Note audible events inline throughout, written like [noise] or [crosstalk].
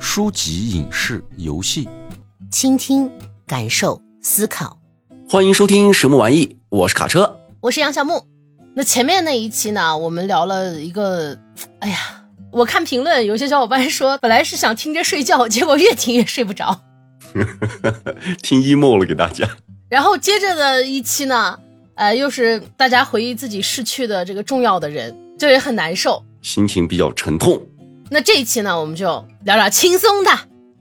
书籍、影视、游戏，倾听、感受、思考。欢迎收听《什么玩意》，我是卡车，我是杨小木。那前面那一期呢，我们聊了一个，哎呀，我看评论，有些小伙伴说，本来是想听着睡觉，结果越听越睡不着，[laughs] 听 emo 了给大家。然后接着的一期呢，呃，又是大家回忆自己逝去的这个重要的人，就也很难受，心情比较沉痛。那这一期呢，我们就聊聊轻松的。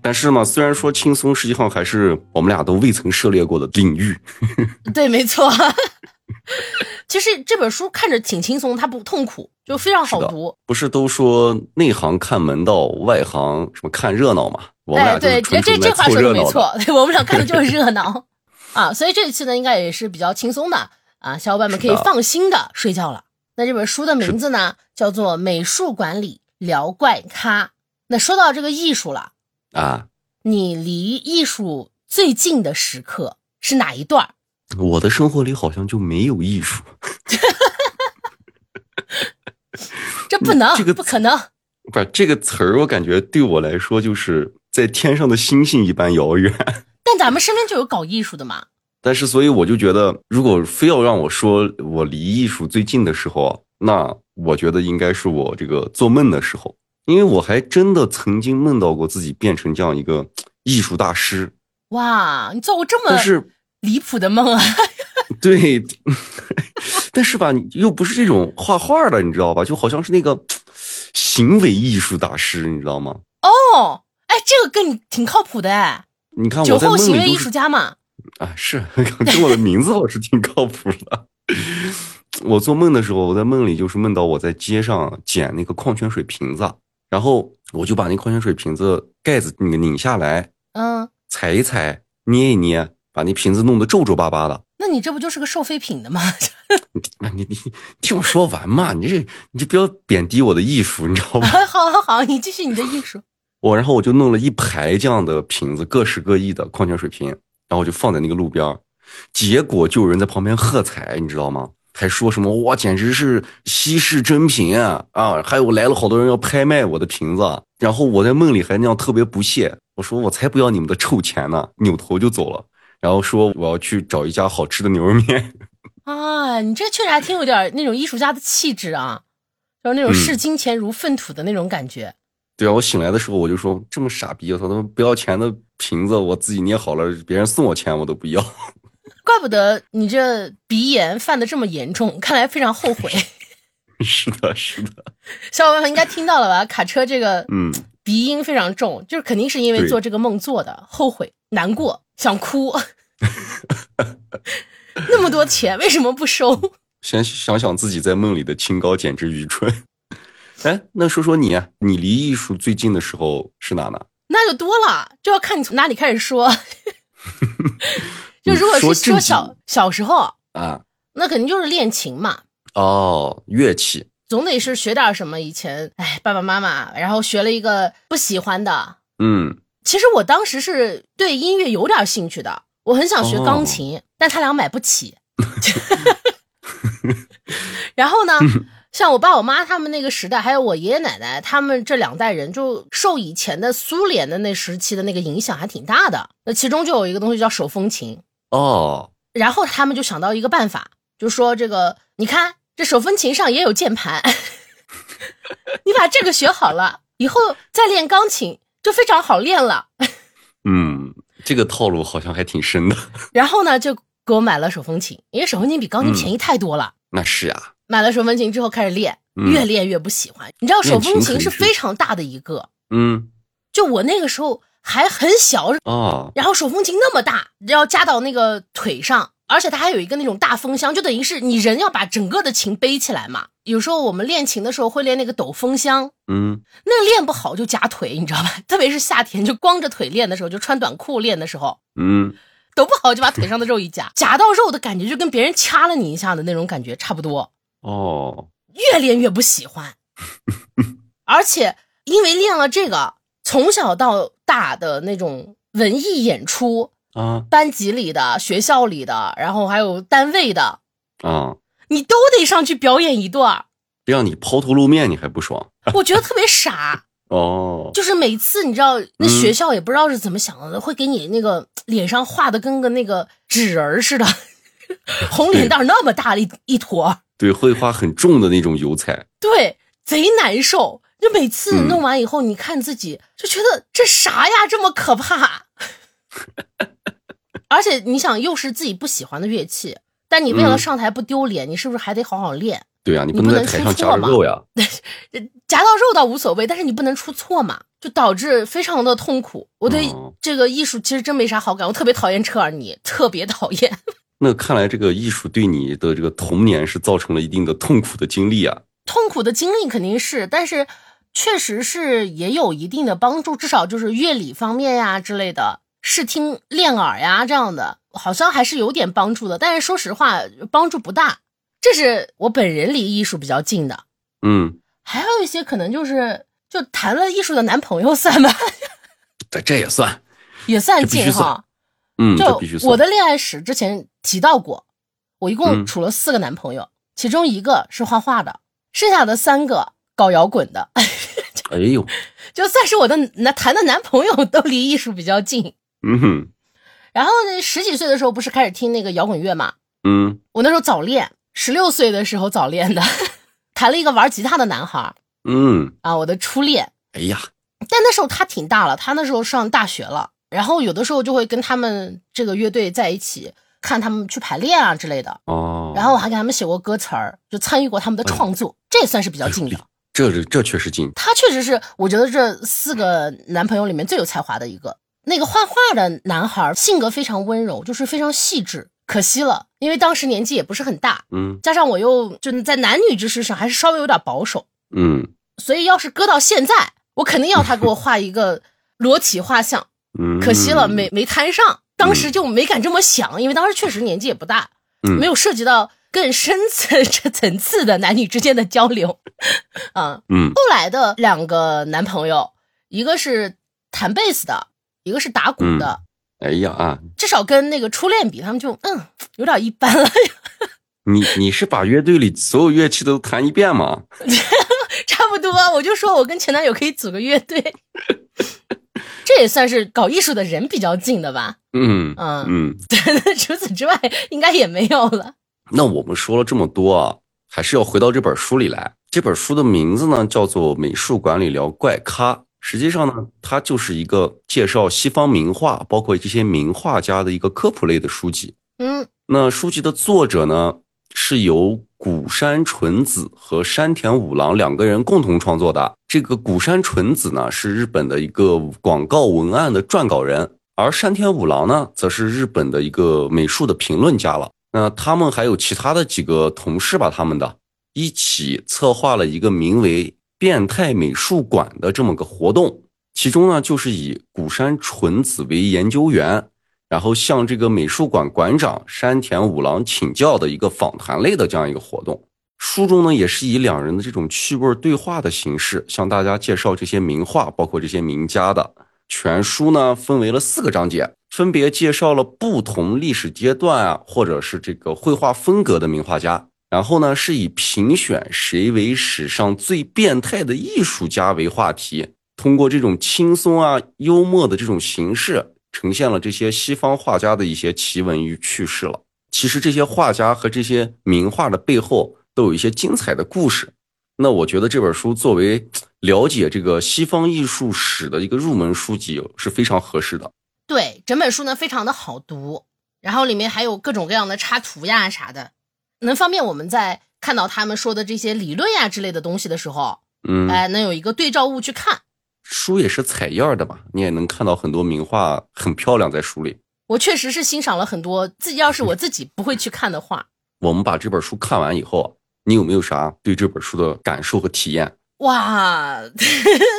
但是嘛，虽然说轻松，实际上还是我们俩都未曾涉猎过的领域。[laughs] [laughs] 对，没错。[laughs] 其实这本书看着挺轻松，它不痛苦，就非常好读。不是都说内行看门道，外行什么看热闹嘛？哎，对，这这这话说的没错，我们俩看的就是热闹啊。所以这一期呢，应该也是比较轻松的啊，小伙伴们可以放心的睡觉了。那这本书的名字呢，叫做《美术馆里聊怪咖》。那说到这个艺术了。啊，你离艺术最近的时刻是哪一段？我的生活里好像就没有艺术，[laughs] 这不能，这个不可能。不是这个词儿，我感觉对我来说就是在天上的星星一般遥远。[laughs] 但咱们身边就有搞艺术的嘛。但是，所以我就觉得，如果非要让我说我离艺术最近的时候，那我觉得应该是我这个做梦的时候。因为我还真的曾经梦到过自己变成这样一个艺术大师。哇，你做过这么是离谱的梦啊？对，但是吧，又不是这种画画的，你知道吧？就好像是那个行为艺术大师，你知道吗？哦，哎，这个跟你挺靠谱的哎。你看我，酒后行为艺术家嘛。啊，是 [laughs] 跟我的名字倒是挺靠谱的。我做梦的时候，我在梦里就是梦到我在街上捡那个矿泉水瓶子。然后我就把那矿泉水瓶子盖子那个拧下来，嗯，踩一踩，捏一捏，把那瓶子弄得皱皱巴巴的。那你这不就是个收废品的吗？那 [laughs] 你你听我说完嘛，你这你就不要贬低我的艺术，你知道吗？好好好，你继续你的艺术。[laughs] 我然后我就弄了一排这样的瓶子，各式各异的矿泉水瓶，然后我就放在那个路边结果就有人在旁边喝彩，你知道吗？还说什么哇，简直是稀世珍品啊！啊，还有来了好多人要拍卖我的瓶子，然后我在梦里还那样特别不屑，我说我才不要你们的臭钱呢，扭头就走了。然后说我要去找一家好吃的牛肉面。[laughs] 啊，你这确实还挺有点那种艺术家的气质啊，就是那种视金钱如粪土的那种感觉。对啊，我醒来的时候我就说这么傻逼，我操，他妈不要钱的瓶子，我自己捏好了，别人送我钱我都不要。[laughs] 怪不得你这鼻炎犯的这么严重，看来非常后悔。[laughs] 是的，是的，小伙伴们应该听到了吧？卡车这个嗯鼻音非常重，就是肯定是因为做这个梦做的，后悔、难过、想哭。[laughs] 那么多钱为什么不收？先想想自己在梦里的清高简直愚蠢。哎，那说说你，你离艺术最近的时候是哪呢？那就多了，就要看你从哪里开始说。[laughs] 就如果是说小小时候啊，那肯定就是练琴嘛。哦，乐器总得是学点什么。以前哎，爸爸妈妈，然后学了一个不喜欢的。嗯，其实我当时是对音乐有点兴趣的，我很想学钢琴，但他俩买不起。[laughs] 然后呢，[laughs] 像我爸我妈他们那个时代，还有我爷爷奶奶他们这两代人，就受以前的苏联的那时期的那个影响还挺大的。那其中就有一个东西叫手风琴。哦，然后他们就想到一个办法，就说这个，你看这手风琴上也有键盘，[laughs] 你把这个学好了，以后再练钢琴就非常好练了。[laughs] 嗯，这个套路好像还挺深的。[laughs] 然后呢，就给我买了手风琴，因为手风琴比钢琴便宜太多了。那是呀。买了手风琴之后开始练，越练越不喜欢。你知道手风琴是非常大的一个，嗯，就我那个时候。还很小啊，然后手风琴那么大，要夹到那个腿上，而且它还有一个那种大风箱，就等于是你人要把整个的琴背起来嘛。有时候我们练琴的时候会练那个抖风箱，嗯，那练不好就夹腿，你知道吧？[laughs] 特别是夏天就光着腿练的时候，就穿短裤练的时候，嗯，抖不好就把腿上的肉一夹，[laughs] 夹到肉的感觉就跟别人掐了你一下的那种感觉差不多。哦，越练越不喜欢，[laughs] 而且因为练了这个。从小到大的那种文艺演出啊，班级里的、学校里的，然后还有单位的啊，你都得上去表演一段让你抛头露面，你还不爽？[laughs] 我觉得特别傻。[laughs] 哦，就是每次你知道，那学校也不知道是怎么想的，会给你那个脸上画的跟个那个纸人似的，红脸蛋那么大的一一坨。对，会画很重的那种油彩。对，贼难受。就每次弄完以后，你看自己就觉得这啥呀，这么可怕。[laughs] 而且你想，又是自己不喜欢的乐器，但你为了上台不丢脸，你是不是还得好好练？对呀，你不能在台上夹肉呀。[laughs] 夹到肉倒无所谓，但是你不能出错嘛，就导致非常的痛苦。我对这个艺术其实真没啥好感，我特别讨厌车尔尼，特别讨厌。那看来这个艺术对你的这个童年是造成了一定的痛苦的经历啊。痛苦的经历肯定是，但是确实是也有一定的帮助，至少就是乐理方面呀之类的，视听练耳呀这样的，好像还是有点帮助的。但是说实话，帮助不大。这是我本人离艺术比较近的，嗯，还有一些可能就是就谈了艺术的男朋友算吗？[laughs] 这这也算，也算近哈。嗯，就我的恋爱史之前提到过，我一共处了四个男朋友，其中一个是画画的，剩下的三个搞摇滚的。[laughs] 哎呦，就算是我的男谈的男朋友都离艺术比较近。嗯哼。然后呢，十几岁的时候不是开始听那个摇滚乐嘛？嗯，我那时候早恋。十六岁的时候早恋的，[laughs] 谈了一个玩吉他的男孩嗯啊，我的初恋。哎呀，但那时候他挺大了，他那时候上大学了。然后有的时候就会跟他们这个乐队在一起，看他们去排练啊之类的。哦。然后我还给他们写过歌词儿，就参与过他们的创作，这也算是比较近的。这这这确实近。他确实是，我觉得这四个男朋友里面最有才华的一个。那个画画的男孩性格非常温柔，就是非常细致。可惜了，因为当时年纪也不是很大，嗯，加上我又就在男女之事上还是稍微有点保守，嗯，所以要是搁到现在，我肯定要他给我画一个裸体画像，嗯，可惜了，没没摊上，当时就没敢这么想，因为当时确实年纪也不大，嗯，没有涉及到更深层层次的男女之间的交流，[laughs] 啊，嗯，后来的两个男朋友，一个是弹贝斯的，一个是打鼓的。哎呀啊！至少跟那个初恋比，他们就嗯有点一般了。[laughs] 你你是把乐队里所有乐器都弹一遍吗？[laughs] 差不多，我就说我跟前男友可以组个乐队，这也算是搞艺术的人比较近的吧。嗯嗯嗯，[laughs] 对除此之外应该也没有了。那我们说了这么多啊，还是要回到这本书里来。这本书的名字呢叫做《美术馆里聊怪咖》。实际上呢，它就是一个介绍西方名画，包括这些名画家的一个科普类的书籍。嗯，那书籍的作者呢，是由古山纯子和山田五郎两个人共同创作的。这个古山纯子呢，是日本的一个广告文案的撰稿人，而山田五郎呢，则是日本的一个美术的评论家了。那他们还有其他的几个同事吧，他们的一起策划了一个名为。变态美术馆的这么个活动，其中呢就是以古山纯子为研究员，然后向这个美术馆馆长山田五郎请教的一个访谈类的这样一个活动。书中呢也是以两人的这种趣味对话的形式，向大家介绍这些名画，包括这些名家的。全书呢分为了四个章节，分别介绍了不同历史阶段啊，或者是这个绘画风格的名画家。然后呢，是以评选谁为史上最变态的艺术家为话题，通过这种轻松啊、幽默的这种形式，呈现了这些西方画家的一些奇闻与趣事了。其实这些画家和这些名画的背后都有一些精彩的故事。那我觉得这本书作为了解这个西方艺术史的一个入门书籍是非常合适的。对，整本书呢非常的好读，然后里面还有各种各样的插图呀啥的。能方便我们在看到他们说的这些理论呀之类的东西的时候，嗯，哎，能有一个对照物去看。书也是彩页的嘛，你也能看到很多名画，很漂亮在书里。我确实是欣赏了很多自己要是我自己不会去看的话。我们把这本书看完以后，你有没有啥对这本书的感受和体验？哇，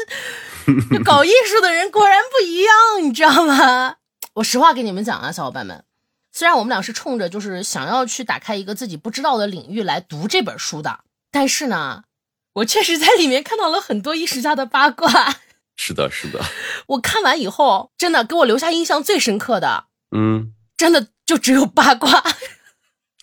[laughs] 搞艺术的人果然不一样，你知道吗？我实话跟你们讲啊，小伙伴们。虽然我们俩是冲着就是想要去打开一个自己不知道的领域来读这本书的，但是呢，我确实在里面看到了很多艺术家的八卦。是的，是的。[laughs] 我看完以后，真的给我留下印象最深刻的，嗯，真的就只有八卦。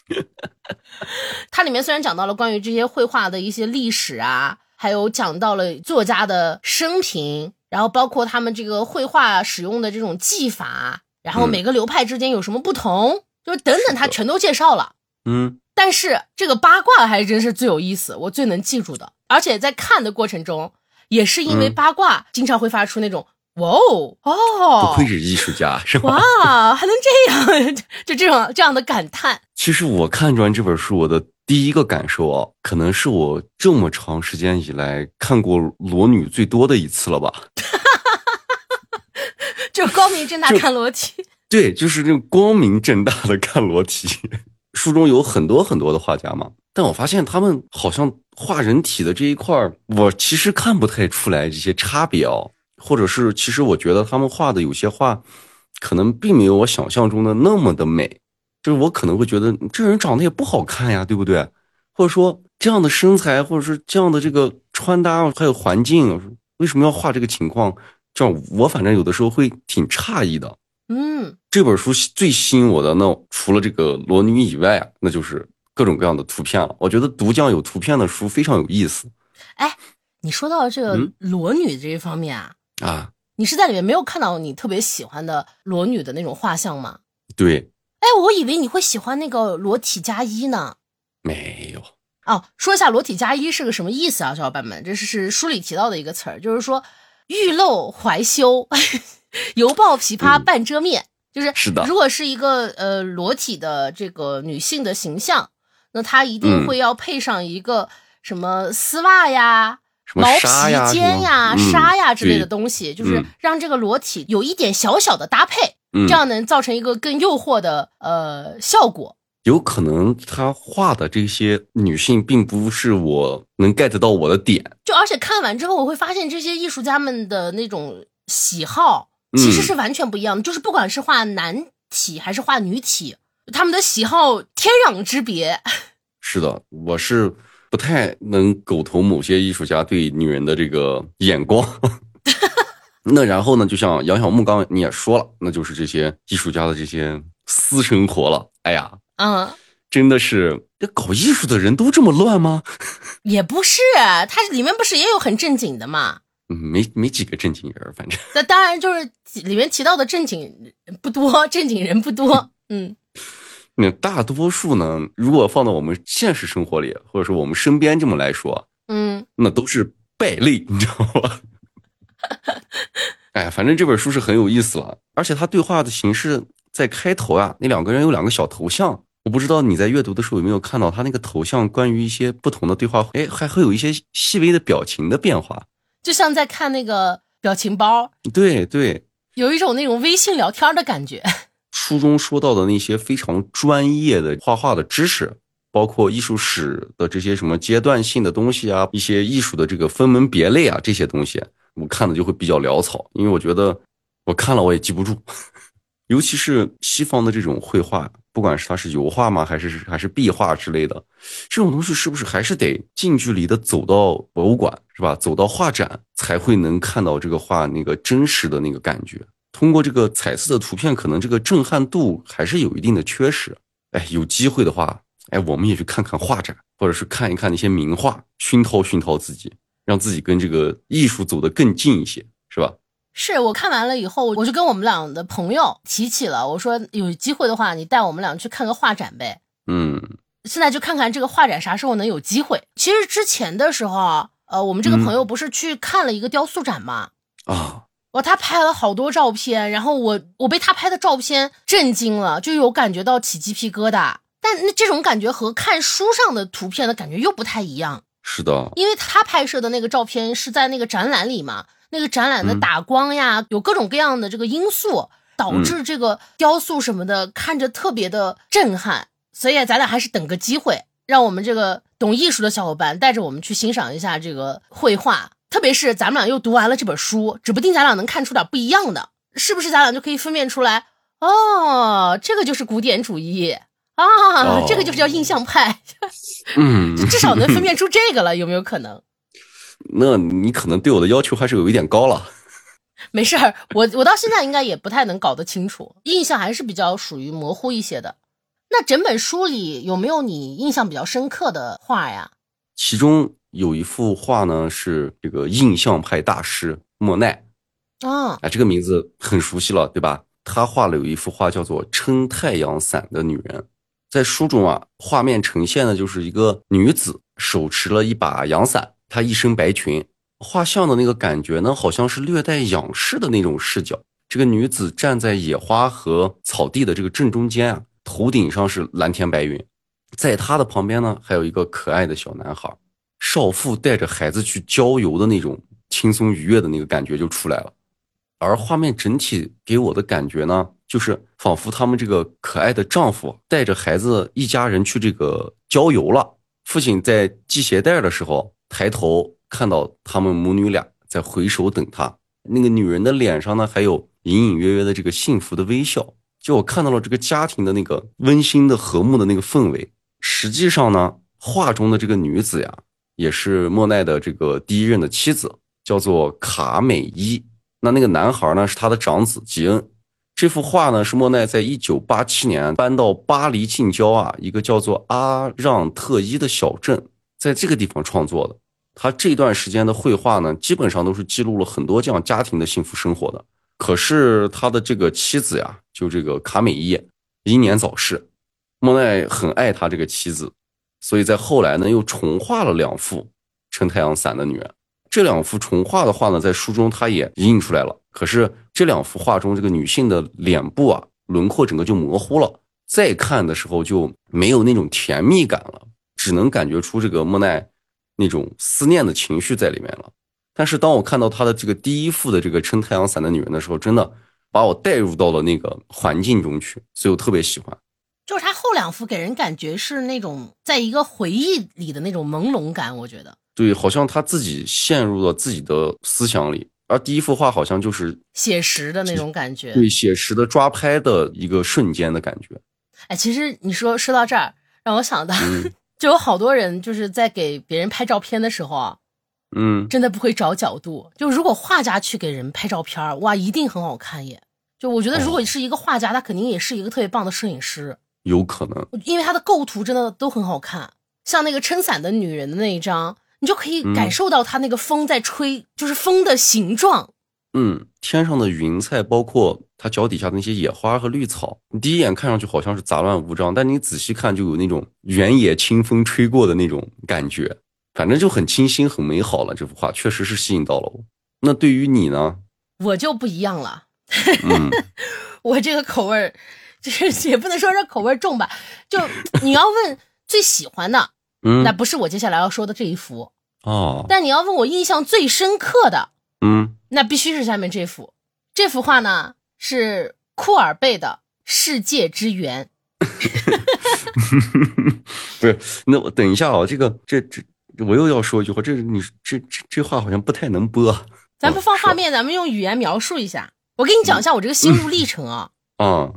[laughs] 它里面虽然讲到了关于这些绘画的一些历史啊，还有讲到了作家的生平，然后包括他们这个绘画使用的这种技法，然后每个流派之间有什么不同，就是等等，他全都介绍了。嗯，但是这个八卦还真是最有意思，我最能记住的，而且在看的过程中，也是因为八卦，经常会发出那种。哇哦哦，不愧是艺术家，是吧？哇，还能这样，[laughs] 就这种这样的感叹。其实我看完这本书，我的第一个感受啊，可能是我这么长时间以来看过裸女最多的一次了吧？[laughs] 就光明正大看裸体。[laughs] 对，就是那种光明正大的看裸体。书中有很多很多的画家嘛，但我发现他们好像画人体的这一块我其实看不太出来这些差别哦。或者是，其实我觉得他们画的有些画，可能并没有我想象中的那么的美。就是我可能会觉得这人长得也不好看呀，对不对？或者说这样的身材，或者是这样的这个穿搭，还有环境，为什么要画这个情况？这样我反正有的时候会挺诧异的。嗯，这本书最吸引我的，那除了这个裸女以外啊，那就是各种各样的图片了。我觉得读将有图片的书非常有意思。哎，你说到这个裸女这一方面啊。啊，你是在里面没有看到你特别喜欢的裸女的那种画像吗？对，哎，我以为你会喜欢那个裸体加一呢。没有哦，说一下裸体加一是个什么意思啊，小伙伴们，这是是书里提到的一个词儿，就是说欲露还休，犹抱琵琶半遮面，就是是的。如果是一个呃裸体的这个女性的形象，那她一定会要配上一个什么丝袜呀。毛皮肩呀、纱呀之类的东西，就是让这个裸体有一点小小的搭配，这样能造成一个更诱惑的呃效果。有可能他画的这些女性并不是我能 get 到我的点。就而且看完之后，我会发现这些艺术家们的那种喜好其实是完全不一样的。就是不管是画男体还是画女体，他们的喜好天壤之别。[laughs] 是的，我是。不太能苟同某些艺术家对女人的这个眼光，[laughs] 那然后呢，就像杨小木刚你也说了，那就是这些艺术家的这些私生活了。哎呀，嗯，真的是这搞艺术的人都这么乱吗？[laughs] 也不是，他里面不是也有很正经的吗？没没几个正经人，反正那当然就是里面提到的正经不多，正经人不多，嗯。那大多数呢，如果放到我们现实生活里，或者说我们身边这么来说，嗯，那都是败类，你知道吧？[laughs] 哎，反正这本书是很有意思了，而且他对话的形式在开头啊，那两个人有两个小头像，我不知道你在阅读的时候有没有看到他那个头像，关于一些不同的对话，哎，还会有一些细微的表情的变化，就像在看那个表情包，对对，有一种那种微信聊天的感觉。书中说到的那些非常专业的画画的知识，包括艺术史的这些什么阶段性的东西啊，一些艺术的这个分门别类啊，这些东西我看的就会比较潦草，因为我觉得我看了我也记不住，尤其是西方的这种绘画，不管是它是油画吗，还是还是壁画之类的，这种东西是不是还是得近距离的走到博物馆是吧？走到画展才会能看到这个画那个真实的那个感觉。通过这个彩色的图片，可能这个震撼度还是有一定的缺失。哎，有机会的话，哎，我们也去看看画展，或者是看一看那些名画，熏陶熏陶自己，让自己跟这个艺术走得更近一些，是吧？是我看完了以后，我就跟我们俩的朋友提起了，我说有机会的话，你带我们俩去看个画展呗。嗯，现在就看看这个画展啥时候能有机会。其实之前的时候，呃，我们这个朋友不是去看了一个雕塑展吗？啊。哇，他拍了好多照片，然后我我被他拍的照片震惊了，就有感觉到起鸡皮疙瘩。但那这种感觉和看书上的图片的感觉又不太一样。是的，因为他拍摄的那个照片是在那个展览里嘛，那个展览的打光呀，有各种各样的这个因素，导致这个雕塑什么的看着特别的震撼。所以咱俩还是等个机会，让我们这个懂艺术的小伙伴带着我们去欣赏一下这个绘画。特别是咱们俩又读完了这本书，指不定咱俩能看出点不一样的，是不是？咱俩就可以分辨出来，哦，这个就是古典主义啊，这个就是叫印象派，嗯，至少能分辨出这个了，有没有可能？[laughs] 那你可能对我的要求还是有一点高了。[laughs] 没事儿，我我到现在应该也不太能搞得清楚，印象还是比较属于模糊一些的。那整本书里有没有你印象比较深刻的画呀？其中有一幅画呢，是这个印象派大师莫奈啊，啊，这个名字很熟悉了，对吧？他画了有一幅画叫做《撑太阳伞的女人》。在书中啊，画面呈现的就是一个女子手持了一把阳伞，她一身白裙，画像的那个感觉呢，好像是略带仰视的那种视角。这个女子站在野花和草地的这个正中间啊，头顶上是蓝天白云，在他的旁边呢，还有一个可爱的小男孩，少妇带着孩子去郊游的那种轻松愉悦的那个感觉就出来了。而画面整体给我的感觉呢？就是仿佛他们这个可爱的丈夫带着孩子一家人去这个郊游了。父亲在系鞋带的时候，抬头看到他们母女俩在回首等他。那个女人的脸上呢，还有隐隐约约的这个幸福的微笑。就我看到了这个家庭的那个温馨的和睦的那个氛围。实际上呢，画中的这个女子呀，也是莫奈的这个第一任的妻子，叫做卡美伊。那那个男孩呢，是他的长子吉恩。这幅画呢，是莫奈在一九八七年搬到巴黎近郊啊一个叫做阿让特伊的小镇，在这个地方创作的。他这段时间的绘画呢，基本上都是记录了很多这样家庭的幸福生活的。可是他的这个妻子呀，就这个卡美伊英年早逝，莫奈很爱他这个妻子，所以在后来呢，又重画了两幅撑太阳伞的女人。这两幅重画的画呢，在书中他也印出来了。可是这两幅画中，这个女性的脸部啊，轮廓整个就模糊了。再看的时候就没有那种甜蜜感了，只能感觉出这个莫奈那种思念的情绪在里面了。但是当我看到他的这个第一幅的这个撑太阳伞的女人的时候，真的把我带入到了那个环境中去，所以我特别喜欢。就是他后两幅给人感觉是那种在一个回忆里的那种朦胧感，我觉得。对，好像他自己陷入了自己的思想里，而第一幅画好像就是写实的那种感觉，对，写实的抓拍的一个瞬间的感觉。哎，其实你说说到这儿，让我想到，[laughs] 就有好多人就是在给别人拍照片的时候啊，嗯，真的不会找角度。就如果画家去给人拍照片，哇，一定很好看耶。就我觉得，如果是一个画家，他肯定也是一个特别棒的摄影师，有可能，因为他的构图真的都很好看，像那个撑伞的女人的那一张。你就可以感受到它那个风在吹，就是风的形状。嗯，天上的云彩，包括它脚底下的那些野花和绿草，你第一眼看上去好像是杂乱无章，但你仔细看就有那种原野清风吹过的那种感觉，反正就很清新、很美好了。这幅画确实是吸引到了我。那对于你呢？我就不一样了。[laughs] 我这个口味儿，就是也不能说是口味重吧。就你要问最喜欢的，嗯，那不是我接下来要说的这一幅。哦，但你要问我印象最深刻的，嗯，那必须是下面这幅。这幅画呢是库尔贝的《世界之源》。[laughs] 不是，那我等一下啊，这个这这我又要说一句话，这你这这这话好像不太能播。咱不放画面，咱们用语言描述一下。我给你讲一下我这个心路历程啊。啊，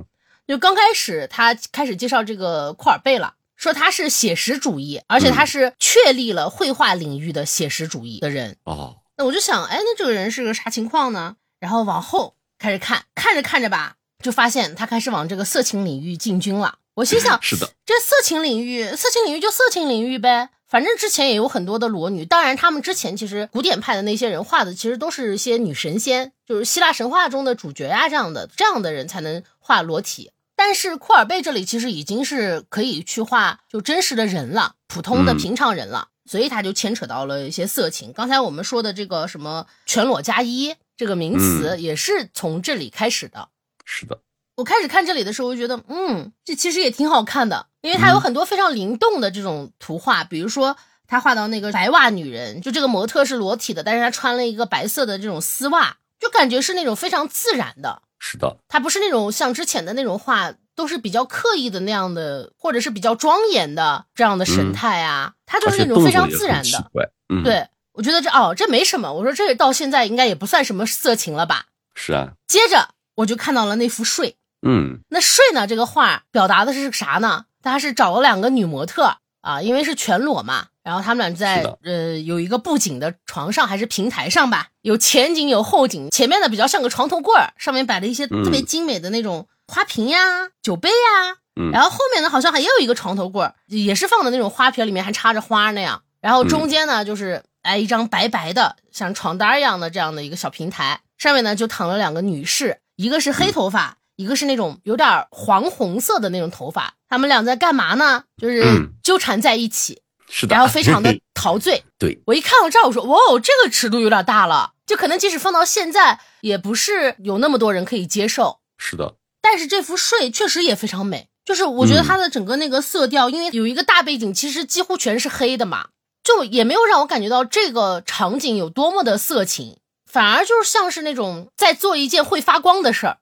就刚开始他开始介绍这个库尔贝了。说他是写实主义，而且他是确立了绘画领域的写实主义的人哦。那我就想，哎，那这个人是个啥情况呢？然后往后开始看，看着看着吧，就发现他开始往这个色情领域进军了。我心想，是的，这色情领域，色情领域就色情领域呗，反正之前也有很多的裸女。当然，他们之前其实古典派的那些人画的，其实都是一些女神仙，就是希腊神话中的主角呀，这样的这样的人才能画裸体。但是库尔贝这里其实已经是可以去画就真实的人了，普通的平常人了，所以他就牵扯到了一些色情。刚才我们说的这个什么全裸加一这个名词也是从这里开始的。是的，我开始看这里的时候，我就觉得，嗯，这其实也挺好看的，因为它有很多非常灵动的这种图画，比如说他画到那个白袜女人，就这个模特是裸体的，但是她穿了一个白色的这种丝袜，就感觉是那种非常自然的。是的，它不是那种像之前的那种画，都是比较刻意的那样的，或者是比较庄严的这样的神态啊。它就是那种非常自然的。嗯，对，我觉得这哦，这没什么。我说这到现在应该也不算什么色情了吧？是啊。接着我就看到了那幅睡。嗯，那睡呢？这个画表达的是啥呢？他是找了两个女模特啊，因为是全裸嘛。然后他们俩在呃有一个布景的床上还是平台上吧，有前景有后景，前面呢比较像个床头柜儿，上面摆了一些特别精美的那种花瓶呀、酒杯呀，嗯然后后面呢好像还也有一个床头柜儿，也是放的那种花瓶，里面还插着花那样。然后中间呢就是哎一张白白的像床单一样的这样的一个小平台，上面呢就躺了两个女士，一个是黑头发，一个是那种有点黄红色的那种头发。他们俩在干嘛呢？就是嗯纠缠在一起，是的，然后非常的 [laughs] 陶醉。对，我一看到这儿，我说哇，哦这个尺度有点大了，就可能即使放到现在，也不是有那么多人可以接受。是的，但是这幅睡确实也非常美，就是我觉得嗯它的整个那个色调，因为有一个大背景，其实几乎全是黑的嘛，就也没有让我感觉到这个场景有多么的色情，反而就是像是那种在做一件会发光的事儿。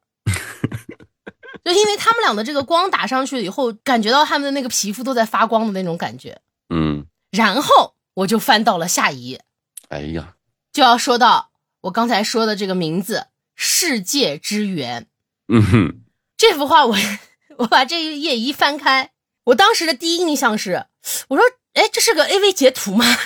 就因为他们俩的这个光打上去以后，感觉到他们的那个皮肤都在发光的那种感觉。嗯，然后我就翻到了下一页，哎呀，就要说到我刚才说的这个名字“世界之源”。嗯哼，这幅画我 [laughs] 我把这一页一翻开，我当时的第一印象是，我说，哎，这是个 AV 截图吗？[laughs]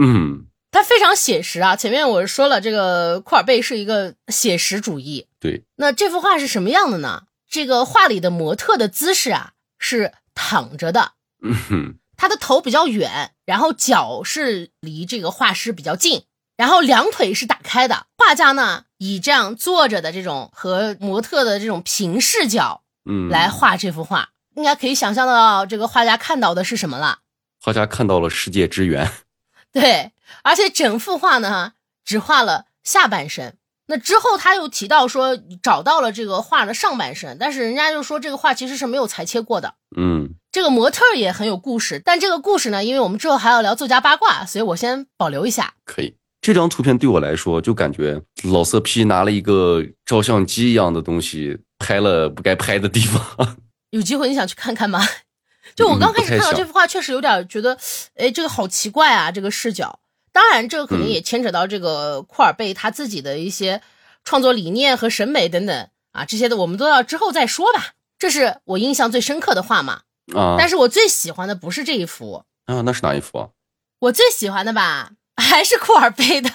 嗯，它非常写实啊。前面我说了，这个库尔贝是一个写实主义。对，那这幅画是什么样的呢？这个画里的模特的姿势啊是躺着的，嗯哼，他的头比较远，然后脚是离这个画师比较近，然后两腿是打开的。画家呢以这样坐着的这种和模特的这种平视角嗯，来画这幅画，应该可以想象到这个画家看到的是什么了。画家看到了世界之源，对，而且整幅画呢只画了下半身。那之后他又提到说找到了这个画的上半身，但是人家就说这个画其实是没有裁切过的。嗯，这个模特也很有故事，但这个故事呢，因为我们之后还要聊作家八卦，所以我先保留一下。可以。这张图片对我来说，就感觉老色批拿了一个照相机一样的东西，拍了不该拍的地方。[laughs] 有机会你想去看看吗？就我刚开始看到这幅画，确实有点觉得，哎，这个好奇怪啊，这个视角。当然，这个肯定嗯也牵扯到这个库尔贝他自己的一些创作理念和审美等等啊，这些的我们都要之后再说吧。这是我印象最深刻的画嘛，啊但是我最喜欢的不是这一幅，啊，那是哪一幅啊？我最喜欢的吧还是库尔贝的。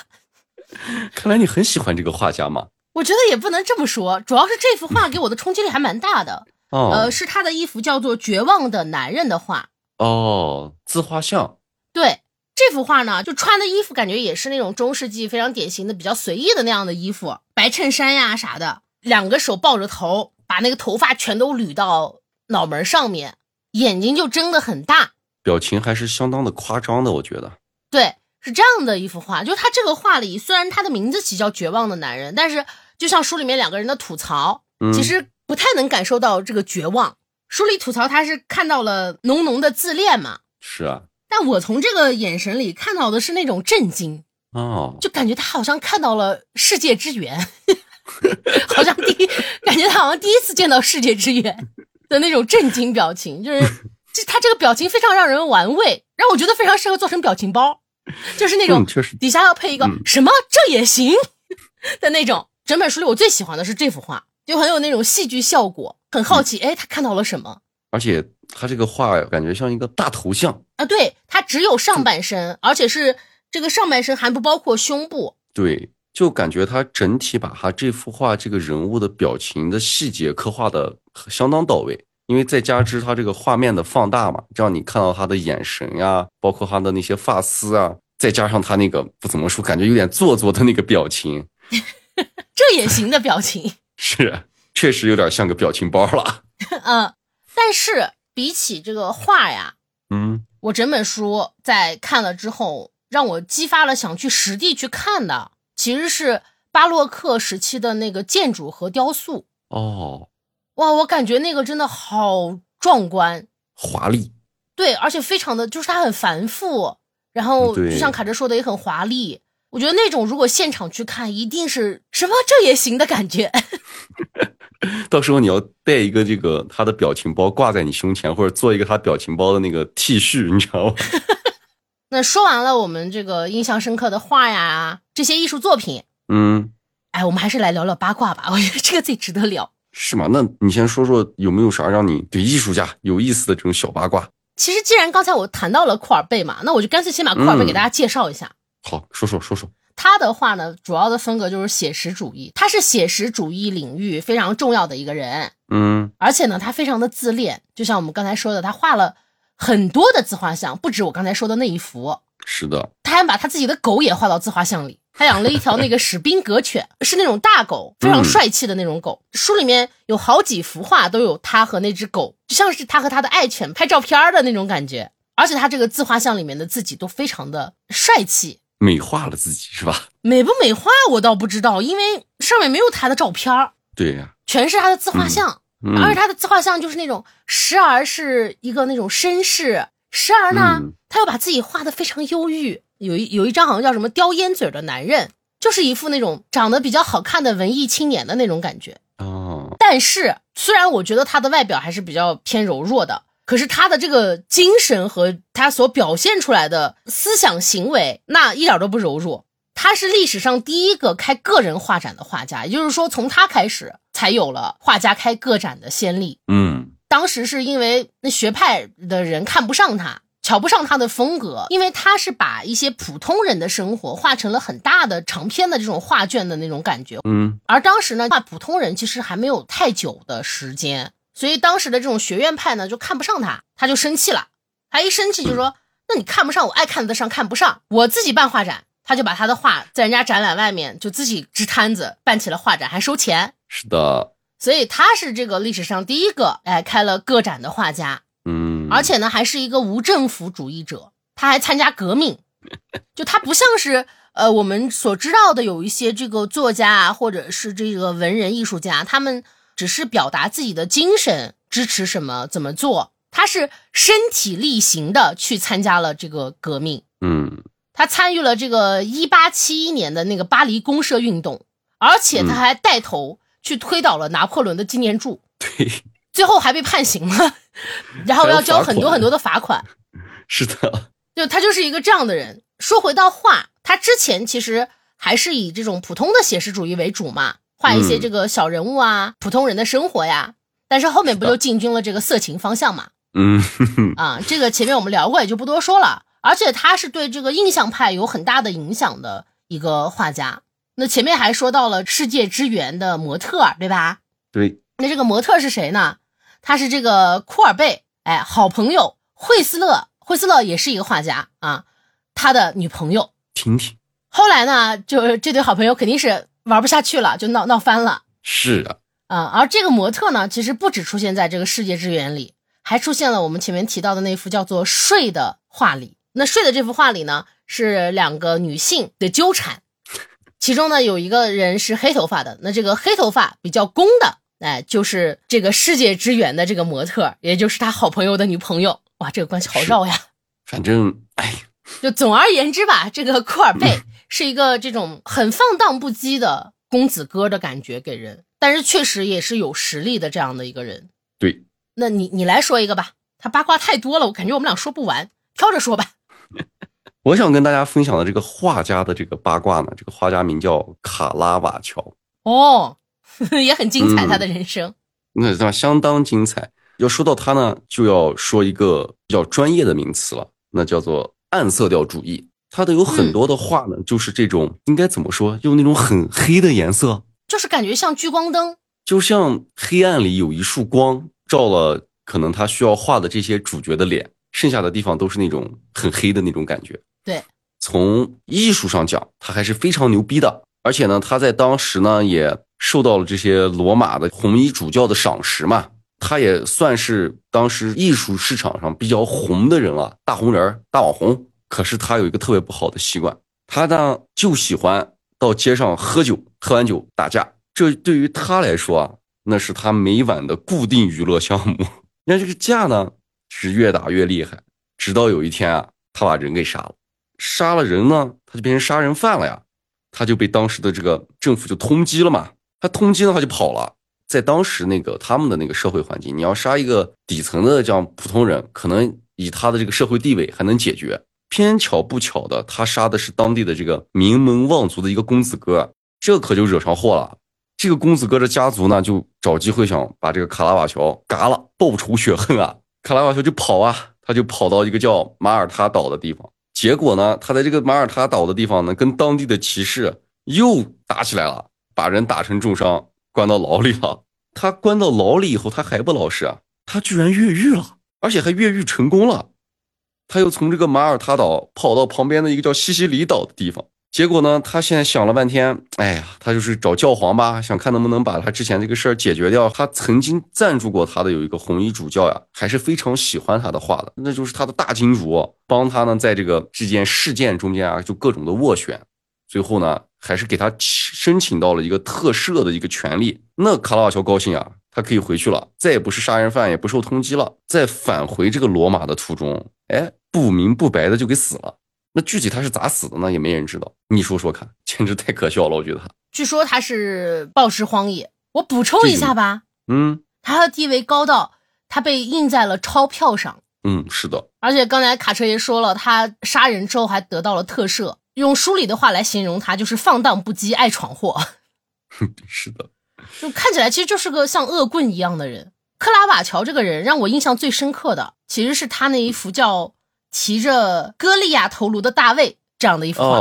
[laughs] 看来你很喜欢这个画家嘛。我觉得也不能这么说，主要是这幅画给我的冲击力还蛮大的。哦，呃，是他的一幅叫做《绝望的男人》的画。哦，自画像。对这幅画呢，就穿的衣服感觉也是那种中世纪非常典型的、比较随意的那样的衣服，白衬衫呀啥的，两个手抱着头，把那个头发全都捋到脑门上面，眼睛就睁得很大。表情还是相当的夸张的，我觉得。对，是这样的一幅画。就他这个画里，虽然他的名字起叫《绝望的男人》，但是就像书里面两个人的吐槽，嗯，其实不太能感受到这个绝望。书里吐槽他是看到了浓浓的自恋嘛，是啊。但我从这个眼神里看到的是那种震惊，哦，就感觉他好像看到了世界之源，[laughs] 好像第一感觉他好像第一次见到世界之源的那种震惊表情，就是就他这个表情非常让人玩味，让我觉得非常适合做成表情包，就是那种嗯，确实。底下要配一个嗯什么这也行的那种。整本书里我最喜欢的是这幅画，就很有那种戏剧效果，很好奇，哎，他看到了什么？而且他这个画感觉像一个大头像。啊，对，他只有上半身，而且是这个上半身还不包括胸部。对，就感觉他整体把他这幅画这个人物的表情的细节刻画的相当到位。因为再加之他这个画面的放大嘛，让你看到他的眼神呀，包括他的那些发丝啊，再加上他那个不怎么说，感觉有点做作的那个表情，[laughs] 这也行的表情，[laughs] 是确实有点像个表情包了。[laughs] 嗯，但是比起这个画呀，嗯，我整本书在看了之后，让我激发了想去实地去看的，其实是巴洛克时期的那个建筑和雕塑。哦，哇，我感觉那个真的好壮观，华丽，对，而且非常的就是它很繁复，然后就像卡哲说的也很华丽。我觉得那种如果现场去看，一定是什么这也行的感觉。[laughs] 到时候你要带一个这个他的表情包挂在你胸前，或者做一个他表情包的那个 T 恤，你知道吗？[laughs] 那说完了我们这个印象深刻的画呀，这些艺术作品，嗯，哎，我们还是来聊聊八卦吧。我觉得这个最值得聊。是吗？那你先说说有没有啥让你对艺术家有意思的这种小八卦？其实既然刚才我谈到了库尔贝嘛，那我就干脆先把库尔贝嗯给大家介绍一下。好，说说说说。他的画呢，主要的风格就是写实主义，他是写实主义领域非常重要的一个人。嗯，而且呢，他非常的自恋，就像我们刚才说的，他画了很多的自画像，不止我刚才说的那一幅。是的，他还把他自己的狗也画到自画像里。他养了一条那个史宾格犬，是那种大狗，非常帅气的那种狗。书里面有好几幅画都有他和那只狗，就像是他和他的爱犬拍照片的那种感觉。而且他这个自画像里面的自己都非常的帅气，美化了自己是吧？美不美化我倒不知道，因为上面没有他的照片对呀，全是他的自画像，嗯而且他的自画像就是那种时而是一个那种绅士，时而呢、嗯他又把自己画的非常忧郁。有一有一张好像叫什么叼烟嘴的男人，就是一副那种长得比较好看的文艺青年的那种感觉。哦，但是虽然我觉得他的外表还是比较偏柔弱的，可是他的这个精神和他所表现出来的思想行为，那一点都不柔弱。他是历史上第一个开个人画展的画家，也就是说，从他开始才有了画家开个展的先例。嗯当时是因为那学派的人看不上他，瞧不上他的风格，因为他是把一些普通人的生活画成了很大的长篇的这种画卷的那种感觉。嗯而当时呢，画普通人其实还没有太久的时间，所以当时的这种学院派呢就看不上他，他就生气了。他一生气就说：“那你看不上我，爱看得上看不上，我自己办画展。”他就把他的画在人家展览外面就自己支摊子办起了画展，还收钱。是的，所以他是这个历史上第一个哎开了个展的画家，嗯，而且呢还是一个无政府主义者，他还参加革命，[laughs] 就他不像是呃我们所知道的有一些这个作家啊，或者是这个文人艺术家，他们只是表达自己的精神，支持什么怎么做，他是身体力行的去参加了这个革命。嗯他参与了这个一八七一年的那个巴黎公社运动，而且他还带头去推倒了拿破仑的纪念柱，[laughs] 对，最后还被判刑了，[laughs] 然后要交很多很多的罚款。[laughs] 是的，就他就是一个这样的人。说回到画，他之前其实还是以这种普通的写实主义为主嘛，画一些这个小人物啊、普通人的生活呀。但是后面不就进军了这个色情方向嘛？嗯啊，这个前面我们聊过，也就不多说了。而且他是对这个印象派有很大的影响的一个画家。那前面还说到了世界之源的模特儿，对吧？对，那这个模特是谁呢？他是这个库尔贝，哎，好朋友惠斯勒，惠斯勒也是一个画家啊，他的女朋友。婷婷，后来呢，就是这对好朋友肯定是玩不下去了，就闹闹翻了是啊，啊。而这个模特呢，其实不只出现在这个世界之源里，还出现了我们前面提到的那幅叫做《睡》的画里。那《睡》的这幅画里呢，是两个女性的纠缠，其中呢有一个人是黑头发的，那这个黑头发比较公的，哎，就是这个世界之源的这个模特，也就是他好朋友的女朋友。哇，这个关系好绕呀！反正哎，就总而言之吧，这个库尔贝 [laughs] 是一个这种很放荡不羁的公子哥的感觉给人，但是确实也是有实力的这样的一个人。对，那你你来说一个吧，他八卦太多了，我感觉我们俩说不完，挑着说吧。[laughs] 我想跟大家分享的这个画家的这个八卦呢，这个画家名叫卡拉瓦乔，哦，[laughs] 也很精彩，嗯他的人生。那对吧？相当精彩。要说到他呢，就要说一个比较专业的名词了，那叫做暗色调主义。他的有很多的画呢，就是这种应该怎么说，用那种很黑的颜色，就是感觉像聚光灯，就像黑暗里有一束光照了可能他需要画的这些主角的脸，剩下的地方都是那种很黑的那种感觉。对，从艺术上讲，他还是非常牛逼的，而且呢，他在当时呢也受到了这些罗马的红衣主教的赏识嘛，他也算是当时艺术市场上比较红的人了，大红人儿、大网红。可是他有一个特别不好的习惯，他呢就喜欢到街上喝酒，喝完酒打架。这对于他来说啊，那是他每晚的固定娱乐项目。[laughs] 那这个架呢是越打越厉害，直到有一天啊，他把人给杀了。杀了人呢，他就变成杀人犯了呀，他就被当时的这个政府就通缉了嘛。他通缉了，他就跑了。在当时那个他们的那个社会环境，你要杀一个底层的这样普通人，可能以他的这个社会地位还能解决。偏巧不巧的，他杀的是当地的这个名门望族的一个公子哥，这可就惹上祸了。这个公子哥的家族呢，就找机会想把这个卡拉瓦乔嘎了，报仇雪恨啊！卡拉瓦乔就跑啊，他就跑到一个叫马耳他岛的地方。结果呢，他在这个马耳他岛的地方呢，跟当地的骑士又打起来了，把人打成重伤，关到牢里了。他关到牢里以后，他还不老实啊，他居然越狱了，而且还越狱成功了。他又从这个马耳他岛跑到旁边的一个叫西西里岛的地方。结果呢？他现在想了半天，哎呀，他就是找教皇吧，想看能不能把他之前这个事儿解决掉。他曾经赞助过他的有一个红衣主教呀，还是非常喜欢他的画的，那就是他的大金主，帮他呢在这个这件事件中间啊，就各种的斡旋，最后呢，还是给他申请到了一个特赦的一个权利。那卡拉瓦乔高兴啊，他可以回去了，再也不是杀人犯，也不受通缉了。在返回这个罗马的途中，哎，不明不白的就给死了。那具体他是咋死的呢？也没人知道。你说说看，简直太可笑了！我觉得他，据说他是暴尸荒野。我补充一下吧，嗯，他的地位高到他被印在了钞票上。嗯，是的。而且刚才卡车爷说了，他杀人之后还得到了特赦。用书里的话来形容他，就是放荡不羁、爱闯祸。[laughs] 是的，就看起来其实就是个像恶棍一样的人。克拉瓦乔这个人让我印象最深刻的，其实是他那一幅叫。骑着歌利亚头颅的大卫这样的一幅画，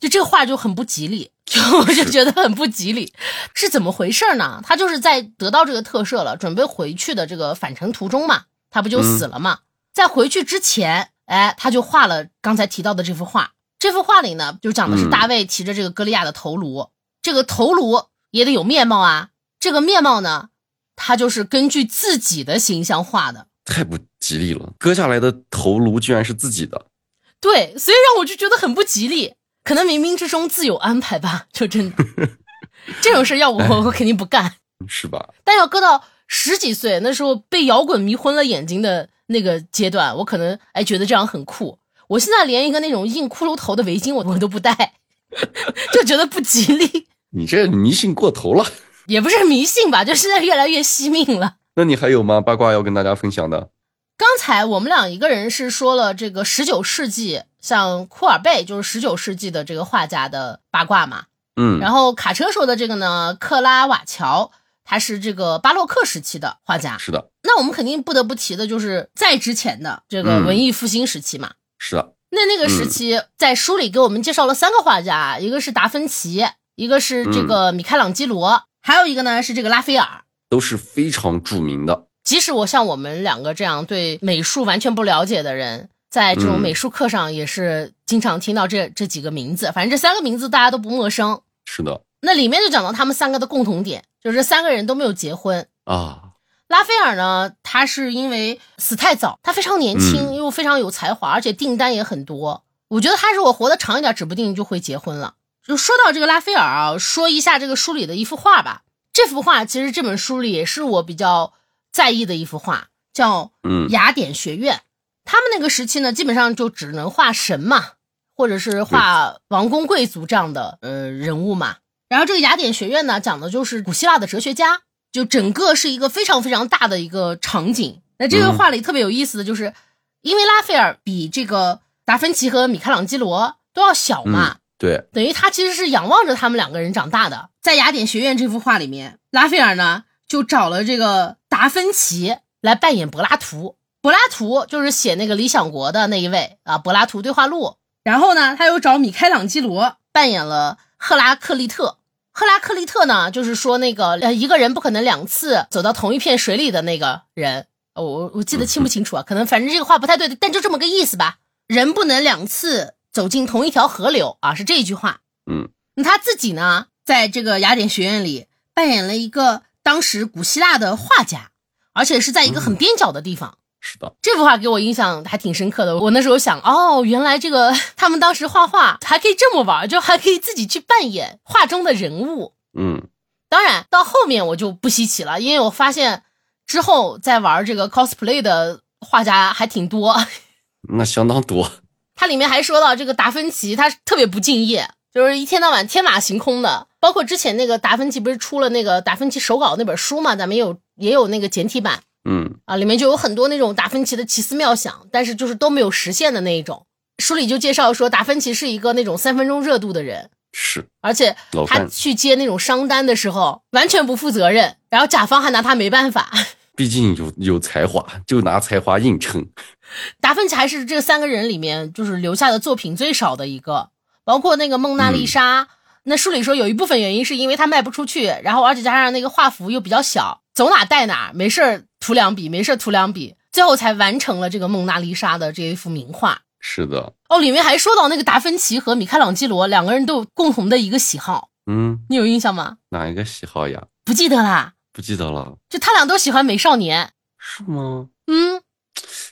就这个画就很不吉利，就我就觉得很不吉利，是怎么回事呢？他就是在得到这个特赦了，准备回去的这个返程途中嘛，他不就死了嘛？在回去之前，哎，他就画了刚才提到的这幅画。这幅画里呢，就讲的是大卫骑着这个歌利亚的头颅，这个头颅也得有面貌啊。这个面貌呢，他就是根据自己的形象画的。太不吉利了，割下来的头颅居然是自己的，对，所以让我就觉得很不吉利。可能冥冥之中自有安排吧，就真的 [laughs] 这种事要我我肯定不干，是吧？但要搁到十几岁那时候被摇滚迷昏了眼睛的那个阶段，我可能哎觉得这样很酷。我现在连一个那种印骷髅头的围巾我我都不戴，[laughs] 就觉得不吉利。你这迷信过头了，也不是迷信吧，就现在越来越惜命了。那你还有吗？八卦要跟大家分享的？刚才我们俩一个人是说了这个十九世纪，像库尔贝就是十九世纪的这个画家的八卦嘛。嗯。然后卡车说的这个呢，克拉瓦乔他是这个巴洛克时期的画家。是的。那我们肯定不得不提的就是再之前的这个文艺复兴时期嘛。是的。那那个时期在书里给我们介绍了三个画家，一个是达芬奇，一个是这个米开朗基罗，还有一个呢是这个拉斐尔。都是非常著名的。即使我像我们两个这样对美术完全不了解的人，在这种美术课上也是经常听到这这几个名字。反正这三个名字大家都不陌生。是的。那里面就讲到他们三个的共同点，就是这三个人都没有结婚啊。拉斐尔呢，他是因为死太早，他非常年轻又非常有才华，而且订单也很多。我觉得他如果活得长一点，指不定就会结婚了。就说到这个拉斐尔啊，说一下这个书里的一幅画吧。这幅画其实这本书里也是我比较在意的一幅画，叫《嗯雅典学院》。他们那个时期呢，基本上就只能画神嘛，或者是画王公贵族这样的呃人物嘛。然后这个雅典学院呢，讲的就是古希腊的哲学家，就整个是一个非常非常大的一个场景。那这个画里特别有意思的就是，因为拉斐尔比这个达芬奇和米开朗基罗都要小嘛。对，等于他其实是仰望着他们两个人长大的。在雅典学院这幅画里面，拉斐尔呢就找了这个达芬奇来扮演柏拉图。柏拉图就是写那个《理想国》的那一位啊，《柏拉图对话录》。然后呢，他又找米开朗基罗扮演了赫拉克利特。赫拉克利特呢，就是说那个呃一个人不可能两次走到同一片水里的那个人。我我记得清不清楚啊？可能反正这个话不太对，但就这么个意思吧。人不能两次。走进同一条河流啊，是这一句话。嗯，那他自己呢，在这个雅典学院里扮演了一个当时古希腊的画家，而且是在一个很边角的地方。是的，这幅画给我印象还挺深刻的。我那时候想，哦，原来这个他们当时画画还可以这么玩，就还可以自己去扮演画中的人物。嗯，当然到后面我就不稀奇了，因为我发现之后在玩这个 cosplay 的画家还挺多。[laughs] 那相当多。它里面还说到这个达芬奇，他特别不敬业，就是一天到晚天马行空的。包括之前那个达芬奇不是出了那个达芬奇手稿那本书嘛，咱们也有也有那个简体版，嗯啊，里面就有很多那种达芬奇的奇思妙想，但是就是都没有实现的那一种。书里就介绍说，达芬奇是一个那种三分钟热度的人，是，而且他去接那种商单的时候完全不负责任，然后甲方还拿他没办法。[laughs] 毕竟有有才华，就拿才华硬撑。[laughs] 达芬奇还是这三个人里面就是留下的作品最少的一个，包括那个蒙娜丽莎。那书里说有一部分原因是因为他卖不出去，然后而且加上那个画幅又比较小，走哪带哪，没事涂两笔，没事涂两笔，最后才完成了这个蒙娜丽莎的这一幅名画。是的，哦，里面还说到那个达芬奇和米开朗基罗两个人都有共同的一个喜好，嗯，你有印象吗？哪一个喜好呀？不记得啦，不记得了，就他俩都喜欢美少年，是吗？嗯，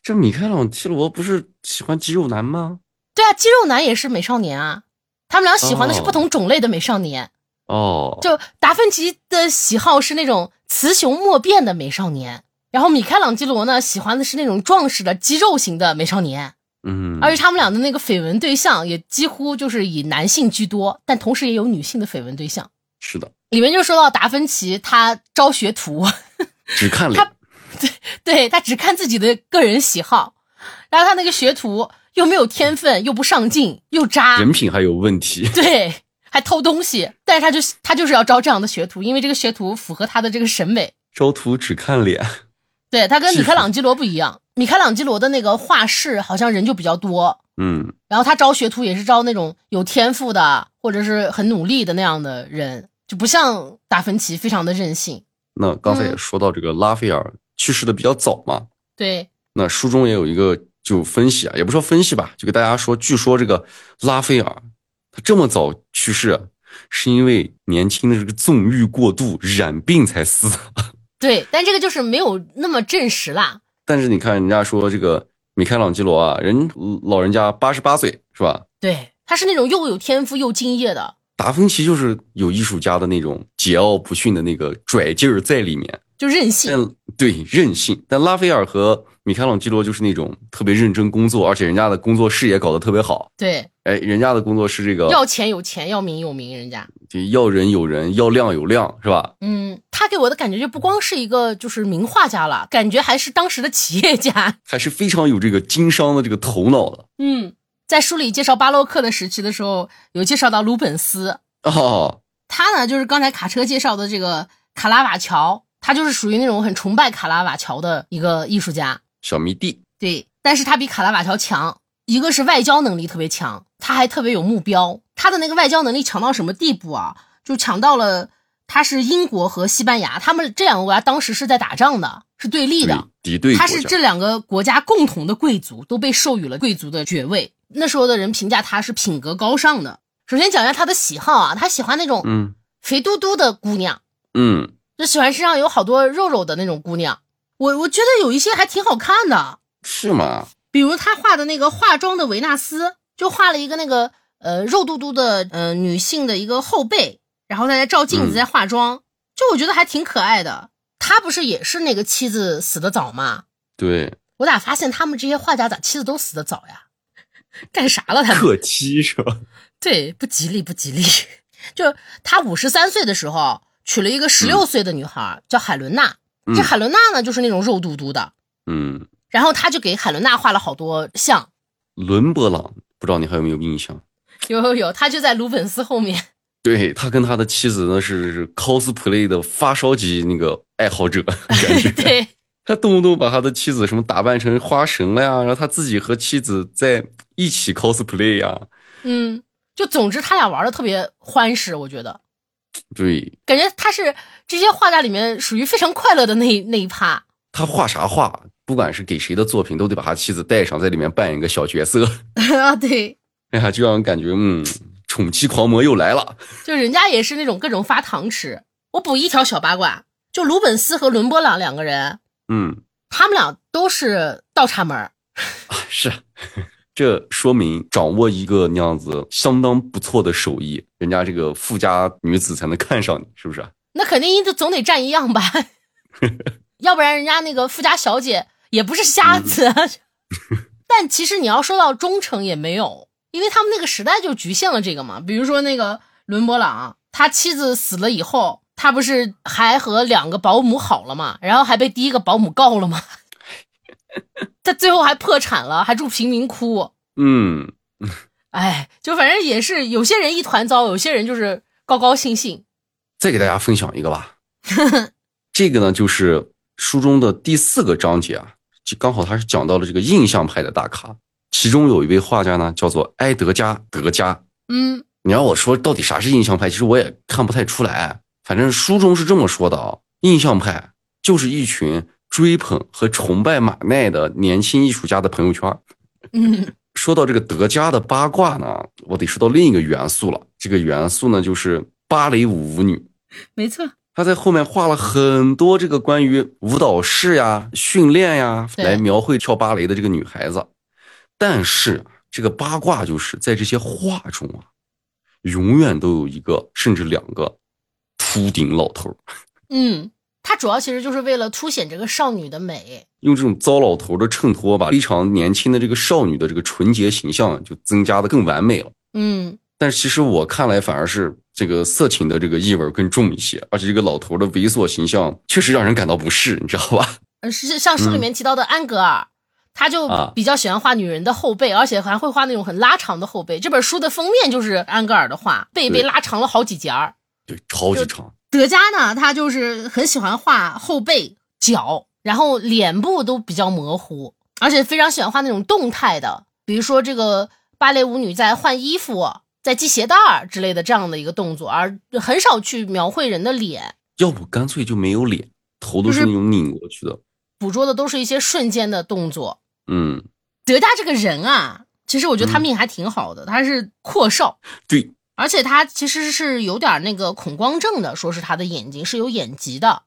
这米开朗基罗不是喜欢肌肉男吗？对啊，肌肉男也是美少年啊，他们俩喜欢的是不同种类的美少年。哦，就达芬奇的喜好是那种雌雄莫辨的美少年，然后米开朗基罗呢喜欢的是那种壮实的肌肉型的美少年。嗯，而且他们俩的那个绯闻对象也几乎就是以男性居多，但同时也有女性的绯闻对象。是的，里面就说到达芬奇他招学徒，只看 [laughs] 脸，[laughs] 对对，他只看自己的个人喜好，然后他那个学徒又没有天分，又不上进，又渣，人品还有问题。对，还偷东西，但是他就他就是要招这样的学徒，因为这个学徒符合他的这个审美。招徒只看脸，对他跟米开朗基罗不一样，米开朗基罗的那个画室好像人就比较多，嗯，然后他招学徒也是招那种有天赋的或者是很努力的那样的人，就不像达芬奇非常的任性。那刚才也嗯说到这个拉斐尔去世的比较早嘛，对，那书中也有一个就分析啊，也不说分析吧，就给大家说，据说这个拉斐尔他这么早去世啊，是因为年轻的这个纵欲过度染病才死的。[laughs] 对，但这个就是没有那么证实啦。但是你看人家说这个米开朗基罗啊，人老人家八十八岁是吧？对，他是那种又有天赋又敬业的。达芬奇就是有艺术家的那种桀骜不驯的那个拽劲儿在里面，就任性，但对任性。但拉斐尔和米开朗基罗就是那种特别认真工作，而且人家的工作室也搞得特别好。对，哎，人家的工作室这个要钱有钱，要名有名，人家。就要人有人，要量有量，是吧？嗯，他给我的感觉就不光是一个就是名画家了，感觉还是当时的企业家。[laughs] 还是非常有这个经商的这个头脑的嗯，在书里介绍巴洛克的时期的时候，有介绍到鲁本斯，哦。他呢就是刚才卡车介绍的这个卡拉瓦乔，他就是属于那种很崇拜卡拉瓦乔的一个艺术家。小迷弟，对，但是他比卡拉瓦乔强，一个是外交能力特别强，他还特别有目标。他的那个外交能力强到什么地步啊？就强到了他是英国和西班牙，他们这两个国家当时是在打仗的，是对立对的。敌对，他是这两个国家共同的贵族，都被授予了贵族的爵位。那时候的人评价他是品格高尚的。首先讲一下他的喜好啊，他喜欢那种嗯肥嘟嘟的姑娘，嗯，就喜欢身上有好多肉肉的那种姑娘。我我觉得有一些还挺好看的，是吗？比如他画的那个化妆的维纳斯，就画了一个那个呃肉嘟嘟的呃女性的一个后背，然后大家照镜子嗯在化妆，就我觉得还挺可爱的。他不是也是那个妻子死的早吗？对，我咋发现他们这些画家咋妻子都死的早呀？干啥了他们？克妻是吧？对，不吉利，不吉利。[laughs] 就他五十三岁的时候娶了一个十六岁的女孩，叫海伦娜。嗯这海伦娜呢，就是那种肉嘟嘟的，嗯，然后他就给海伦娜画了好多像。伦勃朗，不知道你还有没有印象？有 [laughs] 有有，他就在鲁本斯后面。[laughs] 对他跟他的妻子呢是是 cosplay 的发烧级那个爱好者，[laughs] 感觉对，他动不动把他的妻子什么打扮成花神了呀，然后他自己和妻子在一起 cosplay 呀，嗯，就总之他俩玩的特别欢实，我觉得对感觉他是这些画家里面属于非常快乐的那一那一趴。他画啥画，不管是给谁的作品，都得把他妻子带上，在里面扮演一个小角色，[laughs] 啊，对，哎呀，就让人感觉嗯，宠妻狂魔又来了。就人家也是那种各种发糖吃。我补一条小八卦，就鲁本斯和伦勃朗两个人，嗯，他们俩都是倒插门儿。啊是，这说明掌握一个那样子相当不错的手艺，人家这个富家女子才能看上你，是不是？那肯定就总得占一样吧，[laughs] 要不然人家那个富家小姐也不是瞎子。啊 [laughs] 但其实你要说到忠诚也没有，因为他们那个时代就局限了这个嘛。比如说那个伦勃朗，他妻子死了以后，他不是还和两个保姆好了嘛，然后还被第一个保姆告了嘛，[laughs] 他最后还破产了，还住贫民窟。嗯，[laughs] 哎，就反正也是有些人一团糟，有些人就是高高兴兴。再给大家分享一个吧。[laughs] 这个呢，就是书中的第四个章节啊，就刚好他是讲到了这个印象派的大咖，其中有一位画家呢，叫做埃德加·德加。嗯，你让我说到底啥是印象派，其实我也看不太出来。反正书中是这么说的啊，印象派就是一群追捧和崇拜马奈的年轻艺术家的朋友圈。嗯，说到这个德加的八卦呢，我得说到另一个元素了。这个元素呢，就是芭蕾舞舞女。没错，他在后面画了很多这个关于舞蹈室呀、训练呀，来描绘跳芭蕾的这个女孩子。但是这个八卦就是在这些画中啊，永远都有一个甚至两个秃顶老头儿，嗯，它主要其实就是为了凸显这个少女的美。用这种糟老头的衬托，把非常年轻的这个少女的这个纯洁形象就增加的更完美了。嗯，但其实我看来反而是这个色情的这个意味更重一些，而且这个老头的猥琐形象确实让人感到不适，你知道吧？[laughs] 呃，是像书里面提到的安格尔，他就啊比较喜欢画女人的后背，而且还会画那种很拉长的后背。这本书的封面就是安格尔的画，背被拉长了好几截儿。对，超级长。德加呢，他就是很喜欢画后背、脚，然后脸部都比较模糊，而且非常喜欢画那种动态的，比如说这个芭蕾舞女在换衣服、在系鞋带儿之类的这样的一个动作，而很少去描绘人的脸，要不干脆就没有脸，头都是就是那种拧过去的。捕捉的都是一些瞬间的动作。嗯，德加这个人啊，其实我觉得他命还挺好的，他是阔少，对，而且他其实是有点那个恐光症的，说是他的眼睛是有眼疾的，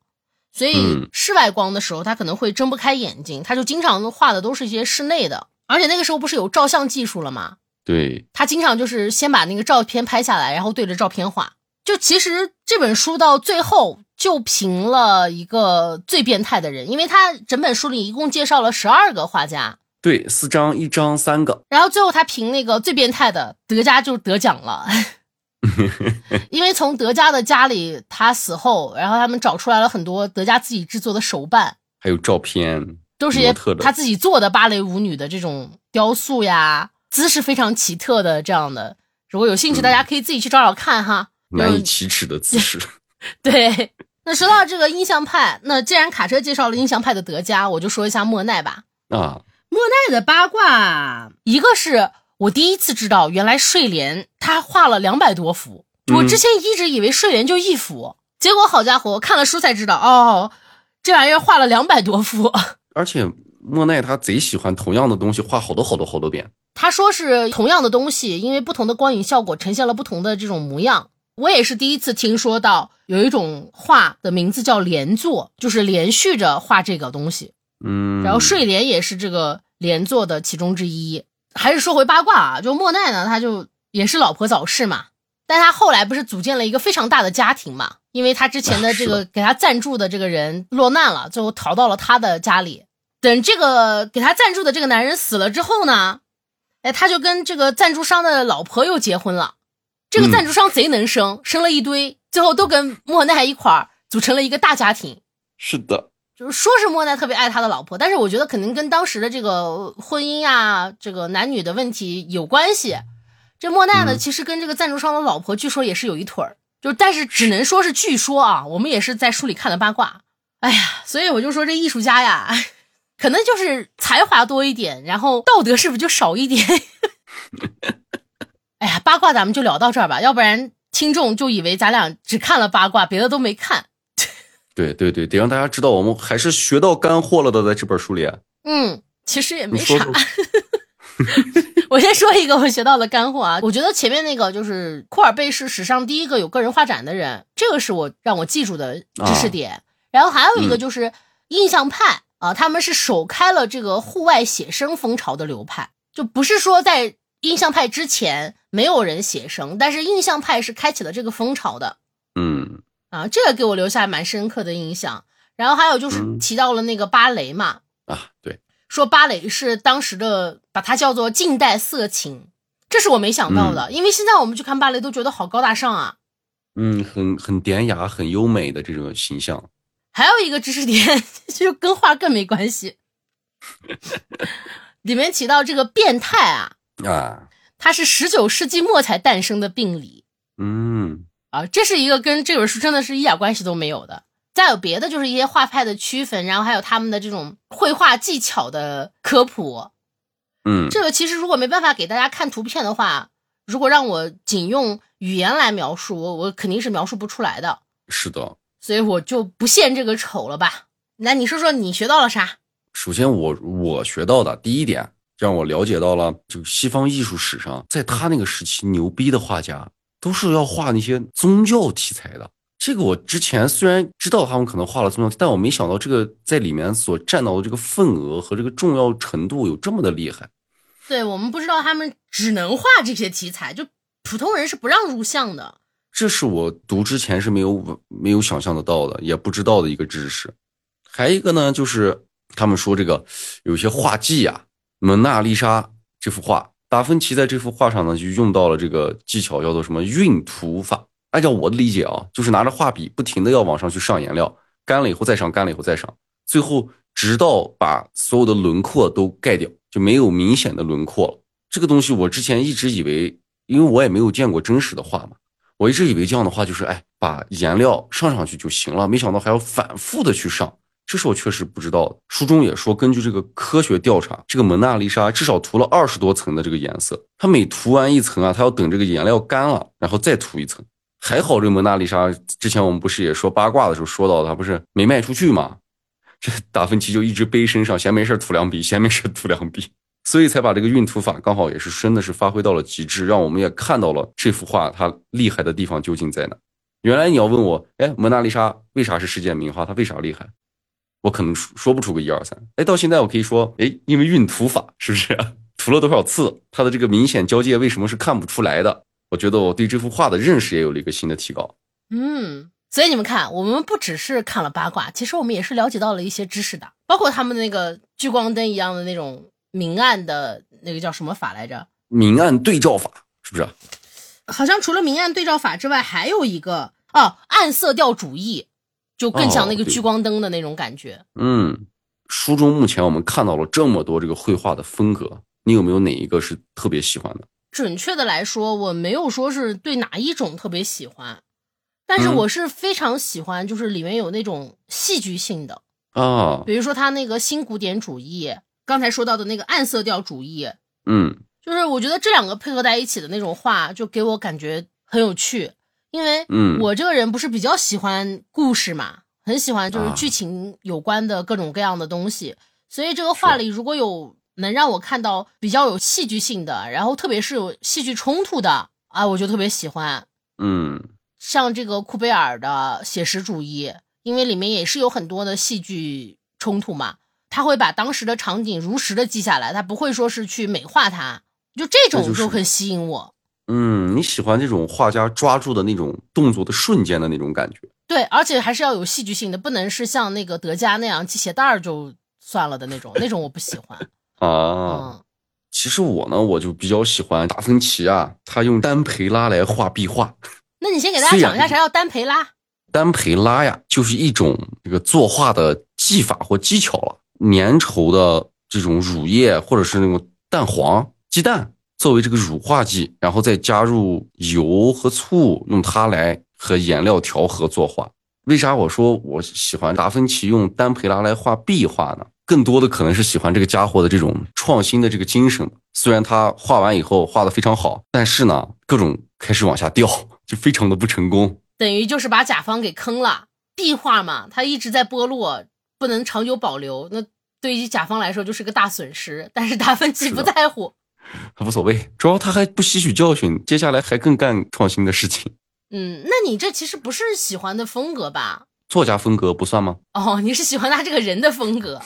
所以嗯室外光的时候他可能会睁不开眼睛，他就经常画的都是一些室内的，而且那个时候不是有照相技术了吗？对，他经常就是先把那个照片拍下来，然后对着照片画。就其实这本书到最后就评了一个最变态的人，因为他整本书里一共介绍了十二个画家，对，四张，一张三个。然后最后他评那个最变态的德加就得奖了，[laughs] 因为从德加的家里他死后，然后他们找出来了很多德加自己制作的手办，还有照片，都是一些他自己做的芭蕾舞女的这种雕塑呀，姿势非常奇特的这样的。如果有兴趣，大家可以自己去找找看哈。难以启齿的姿势。[laughs] 对，那说到这个印象派，那既然卡车介绍了印象派的德加，我就说一下莫奈吧。啊，莫奈的八卦，一个是我第一次知道，原来睡莲他画了两百多幅，我之前一直以为睡莲就一幅，结果好家伙，看了书才知道，哦，这玩意儿画了两百多幅。[laughs] 而且莫奈他贼喜欢同样的东西画好多好多好多遍。他说是同样的东西，因为不同的光影效果呈现了不同的这种模样。我也是第一次听说到有一种画的名字叫连坐，就是连续着画这个东西。嗯，然后睡莲也是这个连坐的其中之一。还是说回八卦啊，就莫奈呢，他就也是老婆早逝嘛，但他后来不是组建了一个非常大的家庭嘛，因为他之前的这个给他赞助的这个人落难了，最后逃到了他的家里。等这个给他赞助的这个男人死了之后呢，哎，他就跟这个赞助商的老婆又结婚了。这个赞助商贼能生，生了一堆，最后都跟莫奈一块儿组成了一个大家庭。是的，就是说是莫奈特别爱他的老婆，但是我觉得肯定跟当时的这个婚姻啊、这个男女的问题有关系。这莫奈呢，嗯其实跟这个赞助商的老婆据说也是有一腿儿，就但是只能说是据说啊，我们也是在书里看的八卦。哎呀，所以我就说这艺术家呀，[laughs] 可能就是才华多一点，然后道德是不是就少一点？[laughs] 哎呀，八卦咱们就聊到这儿吧，要不然听众就以为咱俩只看了八卦，别的都没看。对对对，得让大家知道我们还是学到干货了的，在这本书里。嗯，其实也没啥。[laughs] 我先说一个我学到的干货啊，我觉得前面那个就是库尔贝是史上第一个有个人画展的人，这个是我让我记住的知识点。然后还有一个就是印象派啊，他们是首开了这个户外写生风潮的流派，就不是说在印象派之前没有人写生，但是印象派是开启了这个风潮的嗯啊，这个给我留下蛮深刻的印象。然后还有就是嗯提到了那个芭蕾嘛，啊，对，说芭蕾是当时的把它叫做近代色情，这是我没想到的，因为现在我们去看芭蕾都觉得好高大上啊。嗯，很很典雅、很优美的这种形象。[laughs] 还有一个知识点 [laughs] 就跟画更没关系，[laughs] 里面提到这个变态啊，啊，它是十九世纪末才诞生的病理嗯，啊，这是一个跟这本书真的是一点关系都没有的。再有别的就是一些画派的区分，然后还有他们的这种绘画技巧的科普。嗯，这个其实如果没办法给大家看图片的话，如果让我仅用语言来描述，我我肯定是描述不出来的。是的，所以我就不献这个丑了吧。那你说说你学到了啥？首先我我学到的第一点，让我了解到了，就西方艺术史上，在他那个时期牛逼的画家，都是要画那些宗教题材的。这个我之前虽然知道他们可能画了宗教，但我没想到这个在里面所占到的这个份额和这个重要程度有这么的厉害。对我们不知道他们只能画这些题材，就普通人是不让入像的。这是我读之前是没有没有想象得到的，也不知道的一个知识。还一个呢，就是他们说这个有些画技啊，蒙娜丽莎这幅画，达芬奇在这幅画上呢就用到了这个技巧，叫做什么晕涂法。按照我的理解啊，就是拿着画笔不停的要往上去上颜料，干了以后再上，干了以后再上，最后直到把所有的轮廓都盖掉，就没有明显的轮廓了。这个东西我之前一直以为，因为我也没有见过真实的画嘛，我一直以为这样的话就是哎，把颜料上上去就行了，没想到还要反复的去上，这是我确实不知道的。书中也说，根据这个科学调查，这个蒙娜丽莎至少涂了二十多层的这个颜色，它每涂完一层啊，它要等这个颜料干了，然后再涂一层。还好，这蒙娜丽莎之前我们不是也说八卦的时候说到，她不是没卖出去吗？这达芬奇就一直背身上，闲没事涂两笔，闲没事涂两笔，所以才把这个晕涂法刚好也是真的是发挥到了极致，让我们也看到了这幅画它厉害的地方究竟在哪。原来你要问我，哎，蒙娜丽莎为啥是世界名画？它为啥厉害？我可能说不出个一二三。哎，到现在我可以说，哎，因为运涂法是不是 [laughs] 涂了多少次？它的这个明显交界为什么是看不出来的？我觉得我对这幅画的认识也有了一个新的提高。嗯，所以你们看，我们不只是看了八卦，其实我们也是了解到了一些知识的，包括他们那个聚光灯一样的那种明暗的那个叫什么法来着？明暗对照法是不是？好像除了明暗对照法之外，还有一个哦，暗色调主义，就更像那个聚光灯的那种感觉。嗯，书中目前我们看到了这么多这个绘画的风格，你有没有哪一个是特别喜欢的？准确的来说，我没有说是对哪一种特别喜欢，但是我是非常喜欢，就是里面有那种戏剧性的。啊，比如说他那个新古典主义，刚才说到的那个暗色调主义，嗯，就是我觉得这两个配合在一起的那种画，就给我感觉很有趣，因为嗯，我这个人不是比较喜欢故事嘛，很喜欢就是剧情有关的各种各样的东西，所以这个画里如果有。能让我看到比较有戏剧性的，然后特别是有戏剧冲突的啊，我就特别喜欢。嗯，像这个库贝尔的写实主义，因为里面也是有很多的戏剧冲突嘛，他会把当时的场景如实的记下来，他不会说是去美化它，就这种就很吸引我。嗯，你喜欢这种画家抓住的那种动作的瞬间的那种感觉？对，而且还是要有戏剧性的，不能是像那个德加那样系鞋带儿就算了的那种，那种我不喜欢。[laughs] 啊，其实我呢，我就比较喜欢达芬奇啊，他用丹培拉来画壁画。那你先给大家讲一下啥叫丹培拉？丹培拉呀，就是一种这个作画的技法或技巧了。粘稠的这种乳液或者是那种蛋黄、鸡蛋作为这个乳化剂，然后再加入油和醋，用它来和颜料调和作画。为啥我说我喜欢达芬奇用丹培拉来画壁画呢？更多的可能是喜欢这个家伙的这种创新的这个精神。虽然他画完以后画的非常好，但是呢，各种开始往下掉，[laughs] 就非常的不成功。等于就是把甲方给坑了。壁画嘛，它一直在剥落，不能长久保留，那对于甲方来说就是个大损失。但是达芬奇不在乎，无所谓，主要他还不吸取教训，接下来还更干创新的事情。嗯，那你这其实不是喜欢的风格吧？作家风格不算吗？哦，你是喜欢他这个人的风格。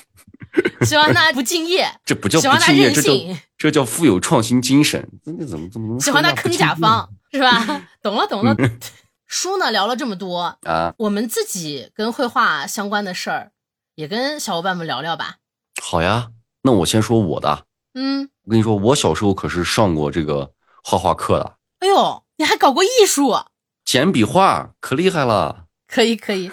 喜欢他不敬业，这不叫不敬业，这叫这叫富有创新精神。那怎么怎么能喜欢他坑甲方是吧？[laughs] 懂了懂了。[laughs] 书呢聊了这么多啊，我们自己跟绘画相关的事儿，也跟小伙伴们聊聊吧。好呀，那我先说我的。嗯，我跟你说，我小时候可是上过这个画画课的。哎呦，你还搞过艺术？简笔画可厉害了。可以可以。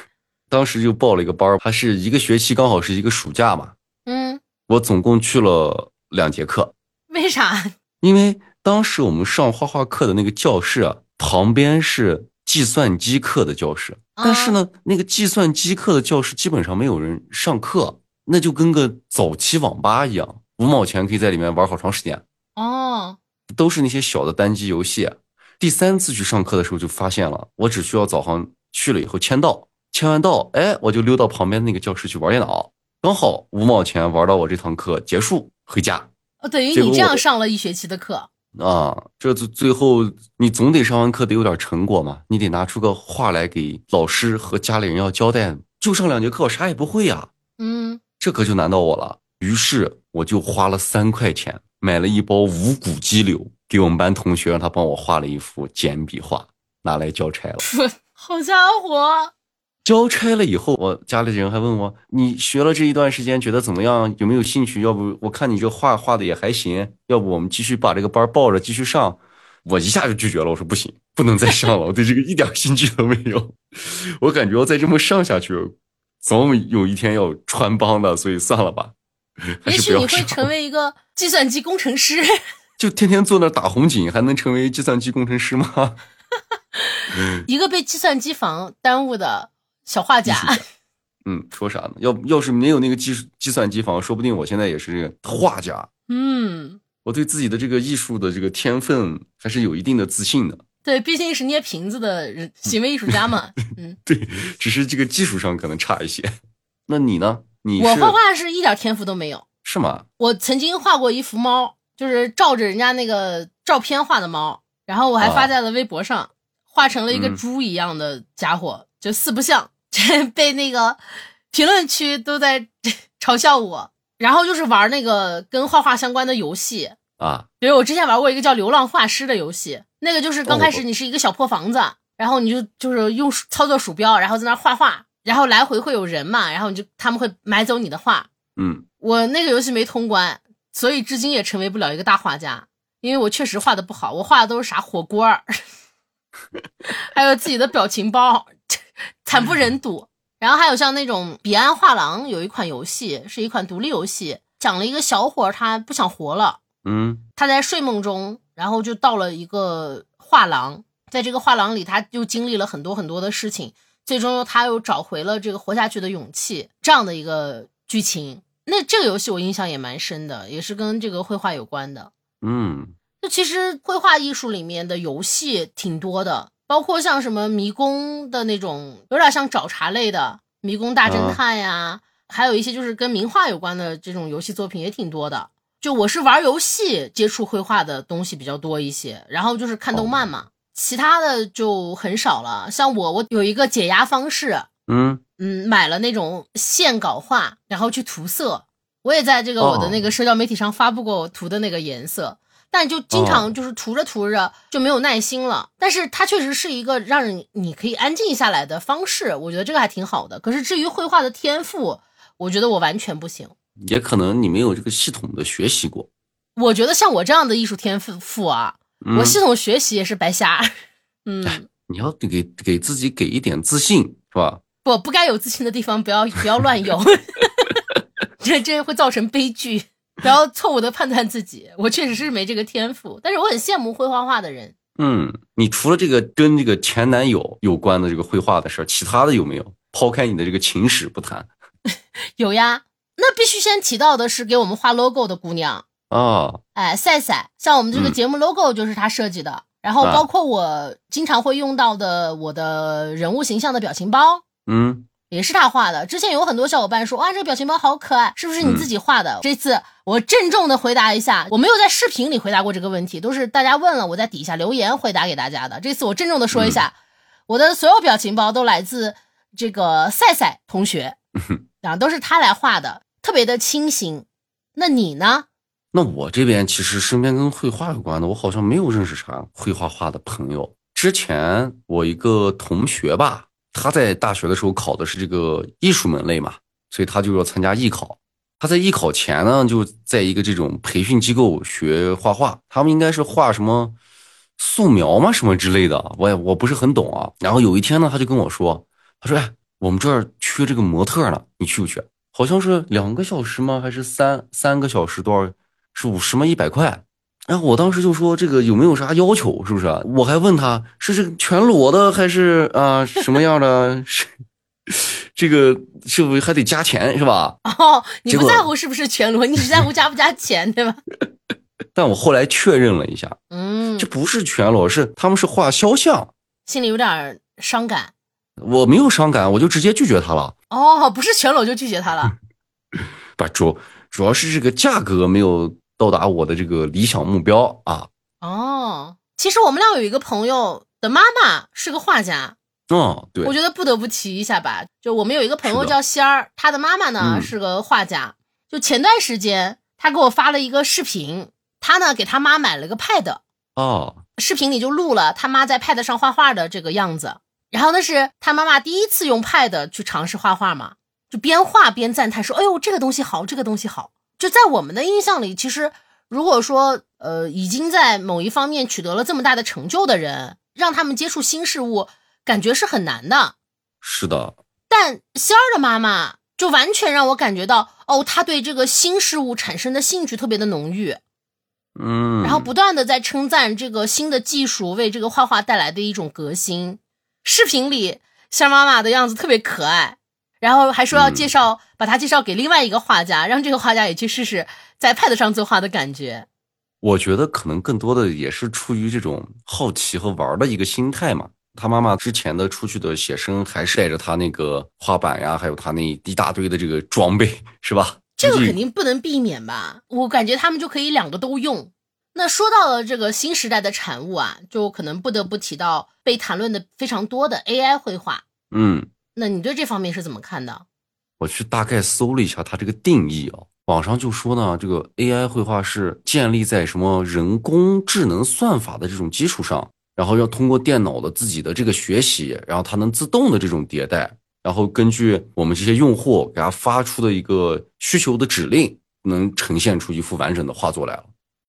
当时就报了一个班儿，它是一个学期，刚好是一个暑假嘛。嗯，我总共去了两节课。为啥？因为当时我们上画画课的那个教室啊，旁边是计算机课的教室，但是呢，那个计算机课的教室基本上没有人上课，那就跟个早期网吧一样，五毛钱可以在里面玩好长时间。哦，都是那些小的单机游戏。第三次去上课的时候就发现了，我只需要早上去了以后签到，签完到，哎，我就溜到旁边那个教室去玩电脑，刚好五毛钱玩到我这堂课结束回家。哦，等于你这样上了一学期的课啊？这最最后你总得上完课得有点成果嘛，你得拿出个话来给老师和家里人要交代。就上两节课，我啥也不会呀。嗯，这可就难到我了。于是我就花了三块钱买了一包无骨鸡柳。给我们班同学让他帮我画了一幅简笔画，拿来交差了。[laughs] 好家伙！交差了以后，我家里人还问我：“你学了这一段时间，觉得怎么样？有没有兴趣？要不我看你这画画的也还行，要不我们继续把这个班报着继续上？”我一下就拒绝了，我说：“不行，不能再上了，我对这个一点兴趣都没有。[laughs] 我感觉要再这么上下去，总有一天要穿帮的，所以算了吧。” [laughs] 也许你会成为一个计算机工程师。[laughs] 就天天坐那打红警，还能成为计算机工程师吗？[laughs] 一个被计算机房耽误的小画家。嗯，说啥呢？要要是没有那个计计算机房，说不定我现在也是这个画家。嗯，我对自己的这个艺术的这个天分还是有一定的自信的。对，毕竟是捏瓶子的人，行为艺术家嘛。嗯，对，只是这个技术上可能差一些。那你呢？你我画画是一点天赋都没有。是吗？我曾经画过一幅猫。就是照着人家那个照片画的猫，然后我还发在了微博上，画成了一个猪一样的家伙，就四不像，[laughs] 被那个评论区都在 [laughs] 嘲笑我。然后就是玩那个跟画画相关的游戏啊，比如我之前玩过一个叫《流浪画师》的游戏，那个就是刚开始你是一个小破房子，然后你就就是用操作鼠标，然后在那画画，然后来回会有人嘛，然后你就他们会买走你的画。嗯，我那个游戏没通关。所以至今也成为不了一个大画家，因为我确实画的不好，我画的都是啥火锅儿，[laughs] 还有自己的表情包，[laughs] 惨不忍睹。然后还有像那种彼岸画廊有一款游戏，是一款独立游戏，讲了一个小伙他不想活了，嗯，他在睡梦中，然后就到了一个画廊，在这个画廊里，他又经历了很多很多的事情，最终他又找回了这个活下去的勇气，这样的一个剧情。那这个游戏我印象也蛮深的，也是跟这个绘画有关的。嗯，就其实绘画艺术里面的游戏挺多的，包括像什么迷宫的那种，有点像找茬类的迷宫大侦探呀，还有一些就是跟名画有关的这种游戏作品也挺多的。就我是玩游戏接触绘画的东西比较多一些，然后就是看动漫嘛，其他的就很少了。像我，我有一个解压方式。嗯嗯，买了那种线稿画，然后去涂色。我也在这个我的那个社交媒体上发布过我涂的那个颜色，但就经常就是涂着涂着就没有耐心了。但是它确实是一个让人你可以安静下来的方式，我觉得这个还挺好的。可是至于绘画的天赋，我觉得我完全不行。也可能你没有这个系统的学习过。我觉得像我这样的艺术天赋啊，我系统学习也是白瞎。[laughs] 嗯，你要给给自己给一点自信，是吧？不不该有自信的地方，不要不要乱有，[laughs] 这这会造成悲剧。不要错误的判断自己，我确实是没这个天赋，但是我很羡慕会画画的人。嗯，你除了这个跟这个前男友有关的这个绘画的事儿，其他的有没有？抛开你的这个情史不谈，[laughs] 有呀。那必须先提到的是给我们画 logo 的姑娘啊，哎，赛赛，像我们这个节目 logo 就是他设计的，然后包括我经常会用到的我的人物形象的表情包。嗯，也是他画的。之前有很多小伙伴说，哇，这个表情包好可爱，是不是你自己画的？这次我郑重的回答一下，我没有在视频里回答过这个问题，都是大家问了，我在底下留言回答给大家的。这次我郑重的说一下，我的所有表情包都来自这个赛赛同学，[laughs] 啊，都是他来画的，特别的清新。那你呢？那我这边其实身边跟绘画有关的，我好像没有认识啥会画画的朋友。之前我一个同学吧。他在大学的时候考的是这个艺术门类嘛，所以他就要参加艺考。他在艺考前呢，就在一个这种培训机构学画画。他们应该是画什么素描吗？什么之类的，我也我不是很懂啊。然后有一天呢，他就跟我说：“他说，哎，我们这儿缺这个模特呢，你去不去？好像是两个小时吗？还是三三个小时？多少？是五十吗？一百块？然后我当时就说这个有没有啥要求，是不是？我还问他是这个全裸的还是啊什么样的？[laughs] 是这个是不是还得加钱是吧？哦，你不在乎是不是全裸，你只在乎加不加钱，对吧？[laughs] 但我后来确认了一下，嗯，这不是全裸，是他们是画肖像，心里有点伤感。我没有伤感，我就直接拒绝他了。哦，不是全裸就拒绝他了，[laughs] 不主主要是这个价格没有到达我的这个理想目标啊。哦，其实我们俩有一个朋友的妈妈是个画家，嗯，对，我觉得不得不提一下吧。就我们有一个朋友叫仙儿，他的妈妈呢、嗯是个画家。就前段时间他给我发了一个视频，他呢给他妈买了个 Pad，哦，视频里就录了他妈在 Pad 上画画的这个样子。然后那是他妈妈第一次用 Pad 去尝试画画嘛，就边画边赞叹说：“哎呦，这个东西好，这个东西好。”就在我们的印象里，其实如果说呃已经在某一方面取得了这么大的成就的人，让他们接触新事物，感觉是很难的。是的，但仙儿的妈妈就完全让我感觉到，哦，她对这个新事物产生的兴趣特别的浓郁。嗯，然后不断的在称赞这个新的技术为这个画画带来的一种革新。视频里仙儿妈妈的样子特别可爱，然后还说要介绍，把他介绍给另外一个画家，让这个画家也去试试在 Pad 上作画的感觉。我觉得可能更多的也是出于这种好奇和玩儿的一个心态嘛。他妈妈之前的出去的写生，还是带着他那个画板呀，还有他那一大堆的这个装备，是吧？这个肯定不能避免吧？我感觉他们就可以两个都用。那说到了这个新时代的产物啊，就可能不得不提到被谈论的非常多的 AI 绘画。嗯，那你对这方面是怎么看的？我去大概搜了一下它这个定义啊，网上就说呢，这个 AI 绘画是建立在什么人工智能算法的这种基础上，然后要通过电脑的自己的这个学习，然后它能自动的这种迭代，然后根据我们这些用户给它发出的一个需求的指令，能呈现出一幅完整的画作来了。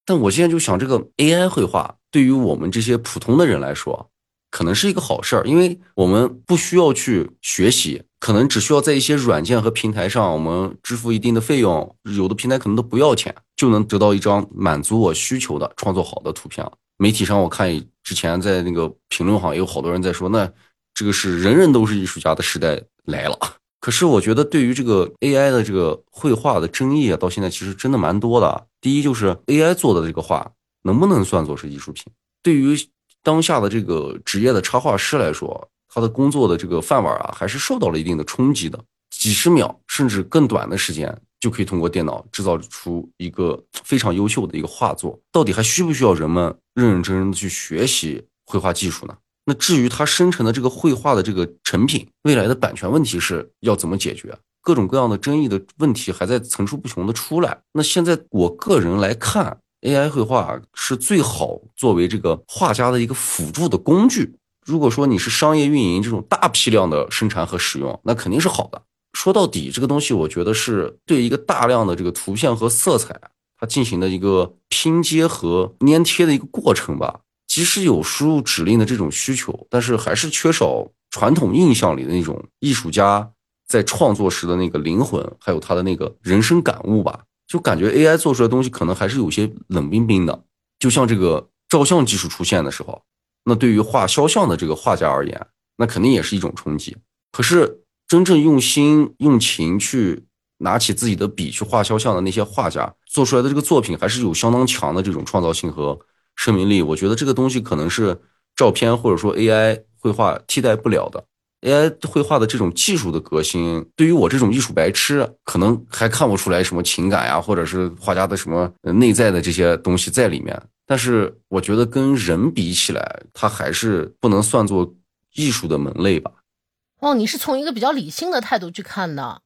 但我现在就想，这个 AI 绘画对于我们这些普通的人来说，可能是一个好事儿，因为我们不需要去学习，可能只需要在一些软件和平台上，我们支付一定的费用，有的平台可能都不要钱，就能得到一张满足我需求的创作好的图片了。媒体上我看之前在那个评论行也有好多人在说，那这个是人人都是艺术家的时代来了。[laughs] 可是我觉得对于这个 AI 的这个绘画的争议啊，到现在其实真的蛮多的。第一就是 AI 做的这个画能不能算作是艺术品？对于当下的这个职业的插画师来说，他的工作的这个饭碗啊，还是受到了一定的冲击的。几十秒甚至更短的时间，就可以通过电脑制造出一个非常优秀的一个画作。到底还需不需要人们认认真真的去学习绘画技术呢？那至于它生成的这个绘画的这个成品，未来的版权问题是要怎么解决？各种各样的争议的问题还在层出不穷的出来。那现在我个人来看，AI 绘画是最好作为这个画家的一个辅助的工具。如果说你是商业运营这种大批量的生产和使用，那肯定是好的。说到底，这个东西我觉得是对一个大量的这个图片和色彩，它进行的一个拼接和粘贴的一个过程吧。即使有输入指令的这种需求，但是还是缺少传统印象里的那种艺术家在创作时的那个灵魂，还有他的那个人生感悟吧。就感觉 AI 做出来的东西可能还是有些冷冰冰的。就像这个照相技术出现的时候，那对于画肖像的这个画家而言，那肯定也是一种冲击。可是真正用心用情去拿起自己的笔去画肖像的那些画家做出来的这个作品，还是有相当强的这种创造性和。生命力，我觉得这个东西可能是照片或者说 AI 绘画替代不了的。AI 绘画的这种技术的革新，对于我这种艺术白痴，可能还看不出来什么情感呀，或者是画家的什么内在的这些东西在里面。但是我觉得跟人比起来，它还是不能算作艺术的门类吧。哦，你是从一个比较理性的态度去看的。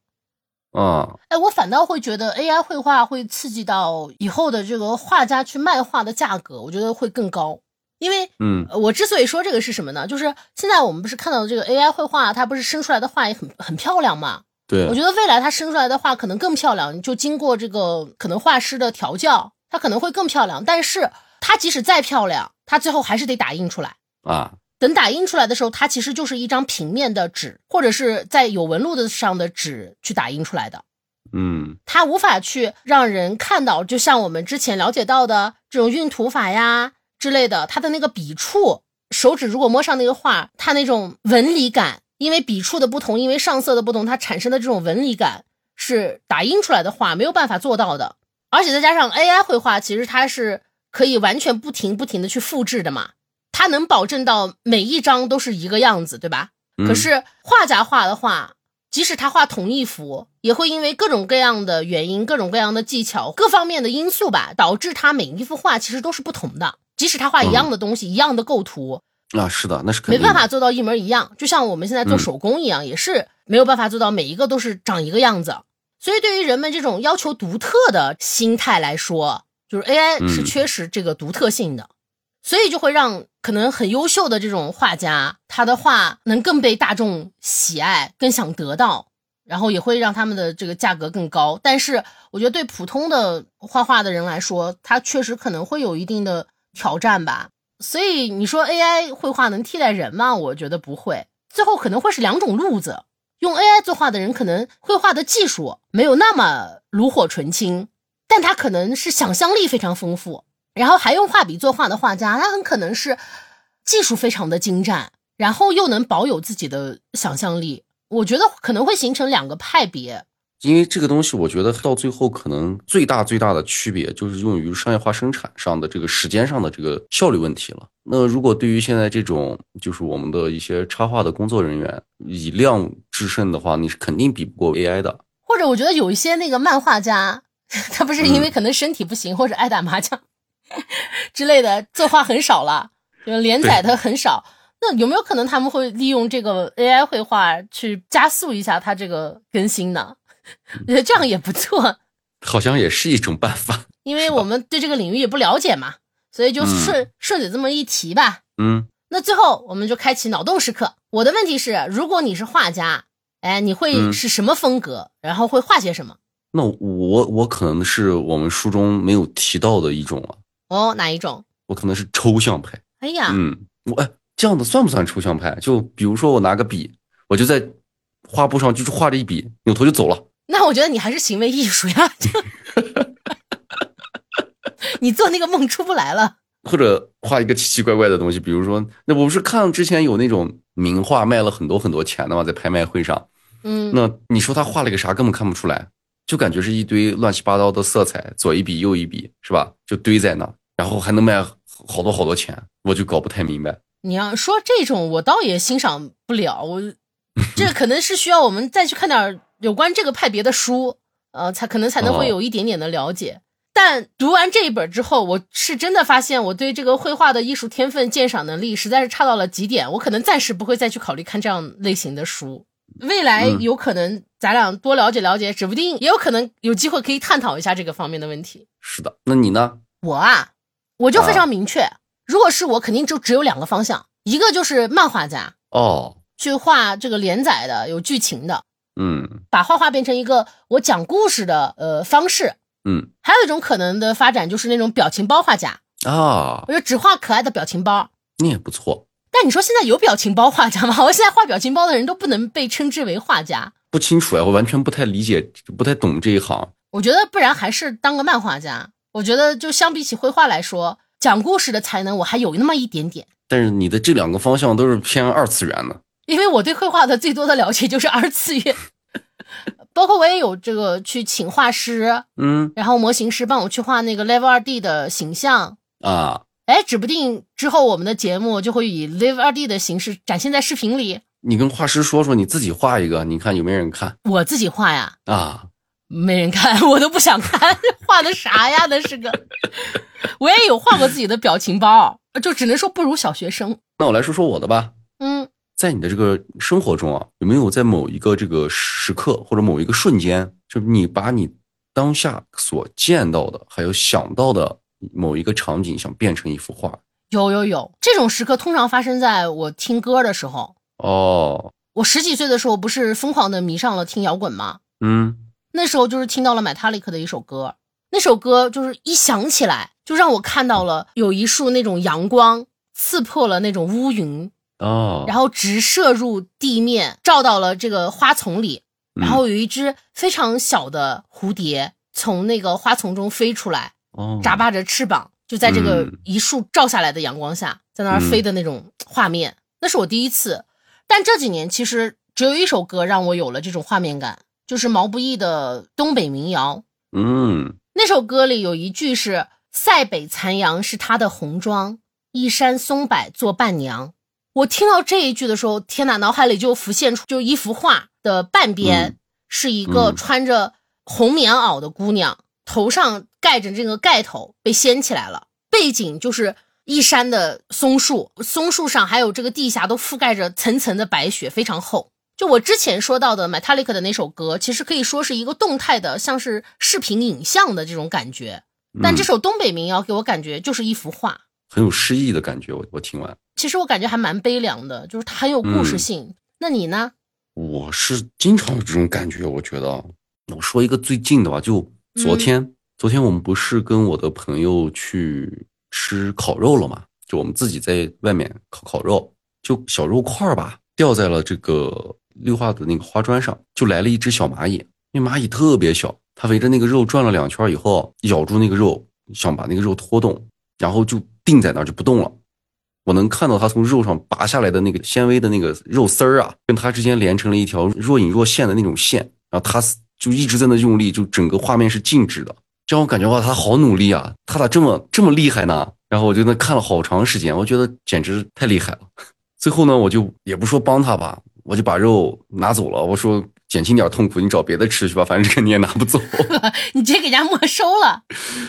啊、哎，我反倒会觉得 AI 绘画会刺激到以后的这个画家去卖画的价格，我觉得会更高。因为，嗯呃我之所以说这个是什么呢？就是现在我们不是看到的这个 AI 绘画，它不是生出来的画也很很漂亮嘛？对我，觉得未来它生出来的画可能更漂亮，就经过这个可能画师的调教，它可能会更漂亮。但是它即使再漂亮，它最后还是得打印出来。啊，等打印出来的时候，它其实就是一张平面的纸，或者是在有纹路的上的纸去打印出来的。嗯它无法去让人看到，就像我们之前了解到的这种晕涂法呀之类的，它的那个笔触，手指如果摸上那个画，它那种纹理感，因为笔触的不同，因为上色的不同，它产生的这种纹理感是打印出来的画没有办法做到的。而且再加上 AI 绘画，其实它是可以完全不停不停的去复制的嘛，它能保证到每一张都是一个样子，对吧？嗯可是画家画的画，即使他画同一幅，也会因为各种各样的原因、各种各样的技巧、各方面的因素吧，导致他每一幅画其实都是不同的。即使他画一样的东西、一样的构图，啊，是的，那是肯没办法做到一模一样。就像我们现在做嗯手工一样，也是没有办法做到每一个都是长一个样子。所以，对于人们这种要求独特的心态来说，就是 AI 嗯是缺失这个独特性的。所以就会让可能很优秀的这种画家，他的画能更被大众喜爱，更想得到，然后也会让他们的这个价格更高。但是我觉得对普通的画画的人来说，他确实可能会有一定的挑战吧。所以你说 AI 绘画能替代人吗？我觉得不会，最后可能会是两种路子。用 AI 作画的人，可能绘画的技术没有那么炉火纯青，但他可能是想象力非常丰富。然后还用画笔作画的画家，他很可能是技术非常的精湛，然后又能保有自己的想象力。我觉得可能会形成两个派别。因为这个东西，我觉得到最后可能最大最大的区别就是用于商业化生产上的这个时间上的这个效率问题了。那如果对于现在这种就是我们的一些插画的工作人员以量制胜的话，你是肯定比不过 AI 的。或者我觉得有一些那个漫画家，他不是因为可能身体不行、或者爱打麻将之类的，作画很少了，就连载的很少。那有没有可能他们会利用这个 AI 绘画去加速一下它这个更新呢？我觉得这样也不错。好像也是一种办法。因为我们对这个领域也不了解嘛，所以就嗯顺、顺嘴这么一提吧。嗯那最后我们就开启脑洞时刻。我的问题是，如果你是画家，哎，你会嗯是什么风格？然后会画些什么？那我我可能是我们书中没有提到的一种了，哦，哪一种？我可能是抽象派。哎呀，嗯，我哎，这样的算不算抽象派？就比如说我拿个笔，我就在画布上就是画着一笔，扭头就走了。那我觉得你还是行为艺术呀，就 [laughs] [laughs] 你做那个梦出不来了。或者画一个奇奇怪怪的东西，比如说，那我不是看之前有那种名画卖了很多很多钱的嘛，在拍卖会上。嗯，那你说他画了个啥，根本看不出来，就感觉是一堆乱七八糟的色彩，左一笔右一笔，是吧？就堆在那，然后还能卖好多好多钱，我就搞不太明白。你要说这种，我倒也欣赏不了。我这可能是需要我们再去看点有关这个派别的书，呃，才可能才能会有一点点的了解。但读完这一本之后，我是真的发现我对这个绘画的艺术天分、鉴赏能力实在是差到了极点。我可能暂时不会再去考虑看这样类型的书。未来嗯有可能咱俩多了解了解，指不定也有可能有机会可以探讨一下这个方面的问题。是的，那你呢？我啊，我就非常明确，如果是我，肯定就只有两个方向，一个就是漫画家，哦，去画这个连载的、有剧情的，嗯把画画变成一个我讲故事的呃方式。嗯还有一种可能的发展就是那种表情包画家，啊，我就只画可爱的表情包。那也不错。但你说现在有表情包画家吗？[laughs] 我现在画表情包的人都不能被称之为画家。不清楚呀，我完全不太理解，不太懂这一行。我觉得不然还是当个漫画家。我觉得就相比起绘画来说，讲故事的才能我还有那么一点点。但是你的这两个方向都是偏二次元的。因为我对绘画的最多的了解就是二次元，[laughs] 包括我也有这个去请画师，嗯然后模型师帮我去画那个 Level 二 D 的形象。啊，哎，指不定之后我们的节目就会以 Live 二 D 的形式展现在视频里。你跟画师说说，你自己画一个，你看有没有人看我自己画呀，啊？没人看，[laughs] 我都不想看，[laughs] 画的啥呀？那是个，我也有画过自己的表情包，就只能说不如小学生。那我来说说我的吧。嗯，在你的这个生活中啊，有没有在某一个这个时刻或者某一个瞬间，就你把你当下所见到的，还有想到的某一个场景，想变成一幅画？有有有，这种时刻通常发生在我听歌的时候。哦，我十几岁的时候不是疯狂的迷上了听摇滚吗？嗯，那时候就是听到了 Metallica 的一首歌，那首歌就是一响起来，就让我看到了有一束那种阳光刺破了那种乌云，哦，然后直射入地面，照到了这个花丛里。然后有一只非常小的蝴蝶从那个花丛中飞出来，哦，眨巴着翅膀，就在这个嗯一束照下来的阳光下，在那儿飞的那种画面，那是我第一次。但这几年其实只有一首歌让我有了这种画面感，就是毛不易的《东北民谣》。嗯，那首歌里有一句是“塞北残阳是他的红妆，一山松柏做伴娘”。我听到这一句的时候，天哪，脑海里就浮现出就一幅画的半边、嗯是一个嗯穿着红棉袄的姑娘，头上盖着这个盖头被掀起来了，背景就是一山的松树，松树上还有这个地下都覆盖着层层的白雪，非常厚。就我之前说到的 Metallica 的那首歌，其实可以说是一个动态的，像是视频影像的这种感觉。但这嗯首东北民谣给我感觉就是一幅画。很有诗意的感觉。我我听完，其实我感觉还蛮悲凉的，就是它很有故事嗯性。那你呢？我是经常有这种感觉。我觉得，我说一个最近的吧，就昨天，昨天我们不是跟我的朋友去吃烤肉了吗？就我们自己在外面烤烤肉，就小肉块儿吧，掉在了这个绿化的那个花砖上，就来了一只小蚂蚁。那蚂蚁特别小，它围着那个肉转了两圈以后，咬住那个肉，想把那个肉拖动，然后就定在那儿就不动了。我能看到它从肉上拔下来的那个纤维的那个肉丝儿啊，跟它之间连成了一条若隐若现的那种线，然后它就一直在那用力，就整个画面是静止的，这让我感觉哇，它好努力啊，它咋这么这么厉害呢？然后我就那看了好长时间，我觉得简直太厉害了。[laughs] 最后呢，我就也不说帮他吧，我就把肉拿走了，我说减轻点痛苦，你找别的吃去吧，[laughs] 反正这个你也拿不走。[laughs] 你直接给人家没收了。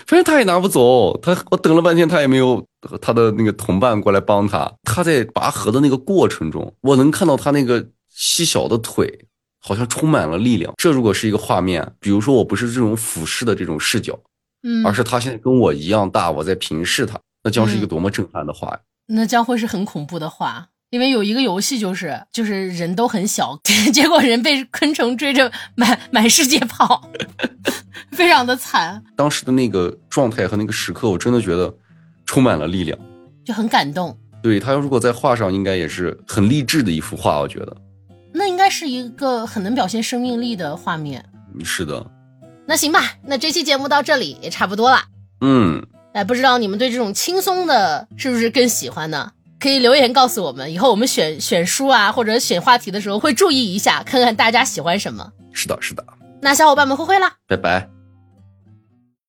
反正他也拿不走，他我等了半天，他也没有他的那个同伴过来帮他。他在拔河的那个过程中，我能看到他那个细小的腿好像充满了力量。这如果是一个画面，比如说我不是这种俯视的这种视角，嗯，而是他现在跟我一样大，我在平视他，那将是一个嗯多么震撼的画呀！那将会是很恐怖的话。因为有一个游戏就是，就是人都很小，[laughs] 结果人被昆虫追着满满世界跑，[laughs] 非常的惨，当时的那个状态和那个时刻，我真的觉得充满了力量。就很感动。对他如果在画上，应该也是很励志的一幅画，我觉得那应该是一个很能表现生命力的画面。是的。那行吧，那这期节目到这里也差不多了。嗯，哎，不知道你们对这种轻松的是不是更喜欢呢？可以留言告诉我们，以后我们选选书啊或者选话题的时候会注意一下，看看大家喜欢什么。是的，是的。那小伙伴们，挥挥啦！拜拜。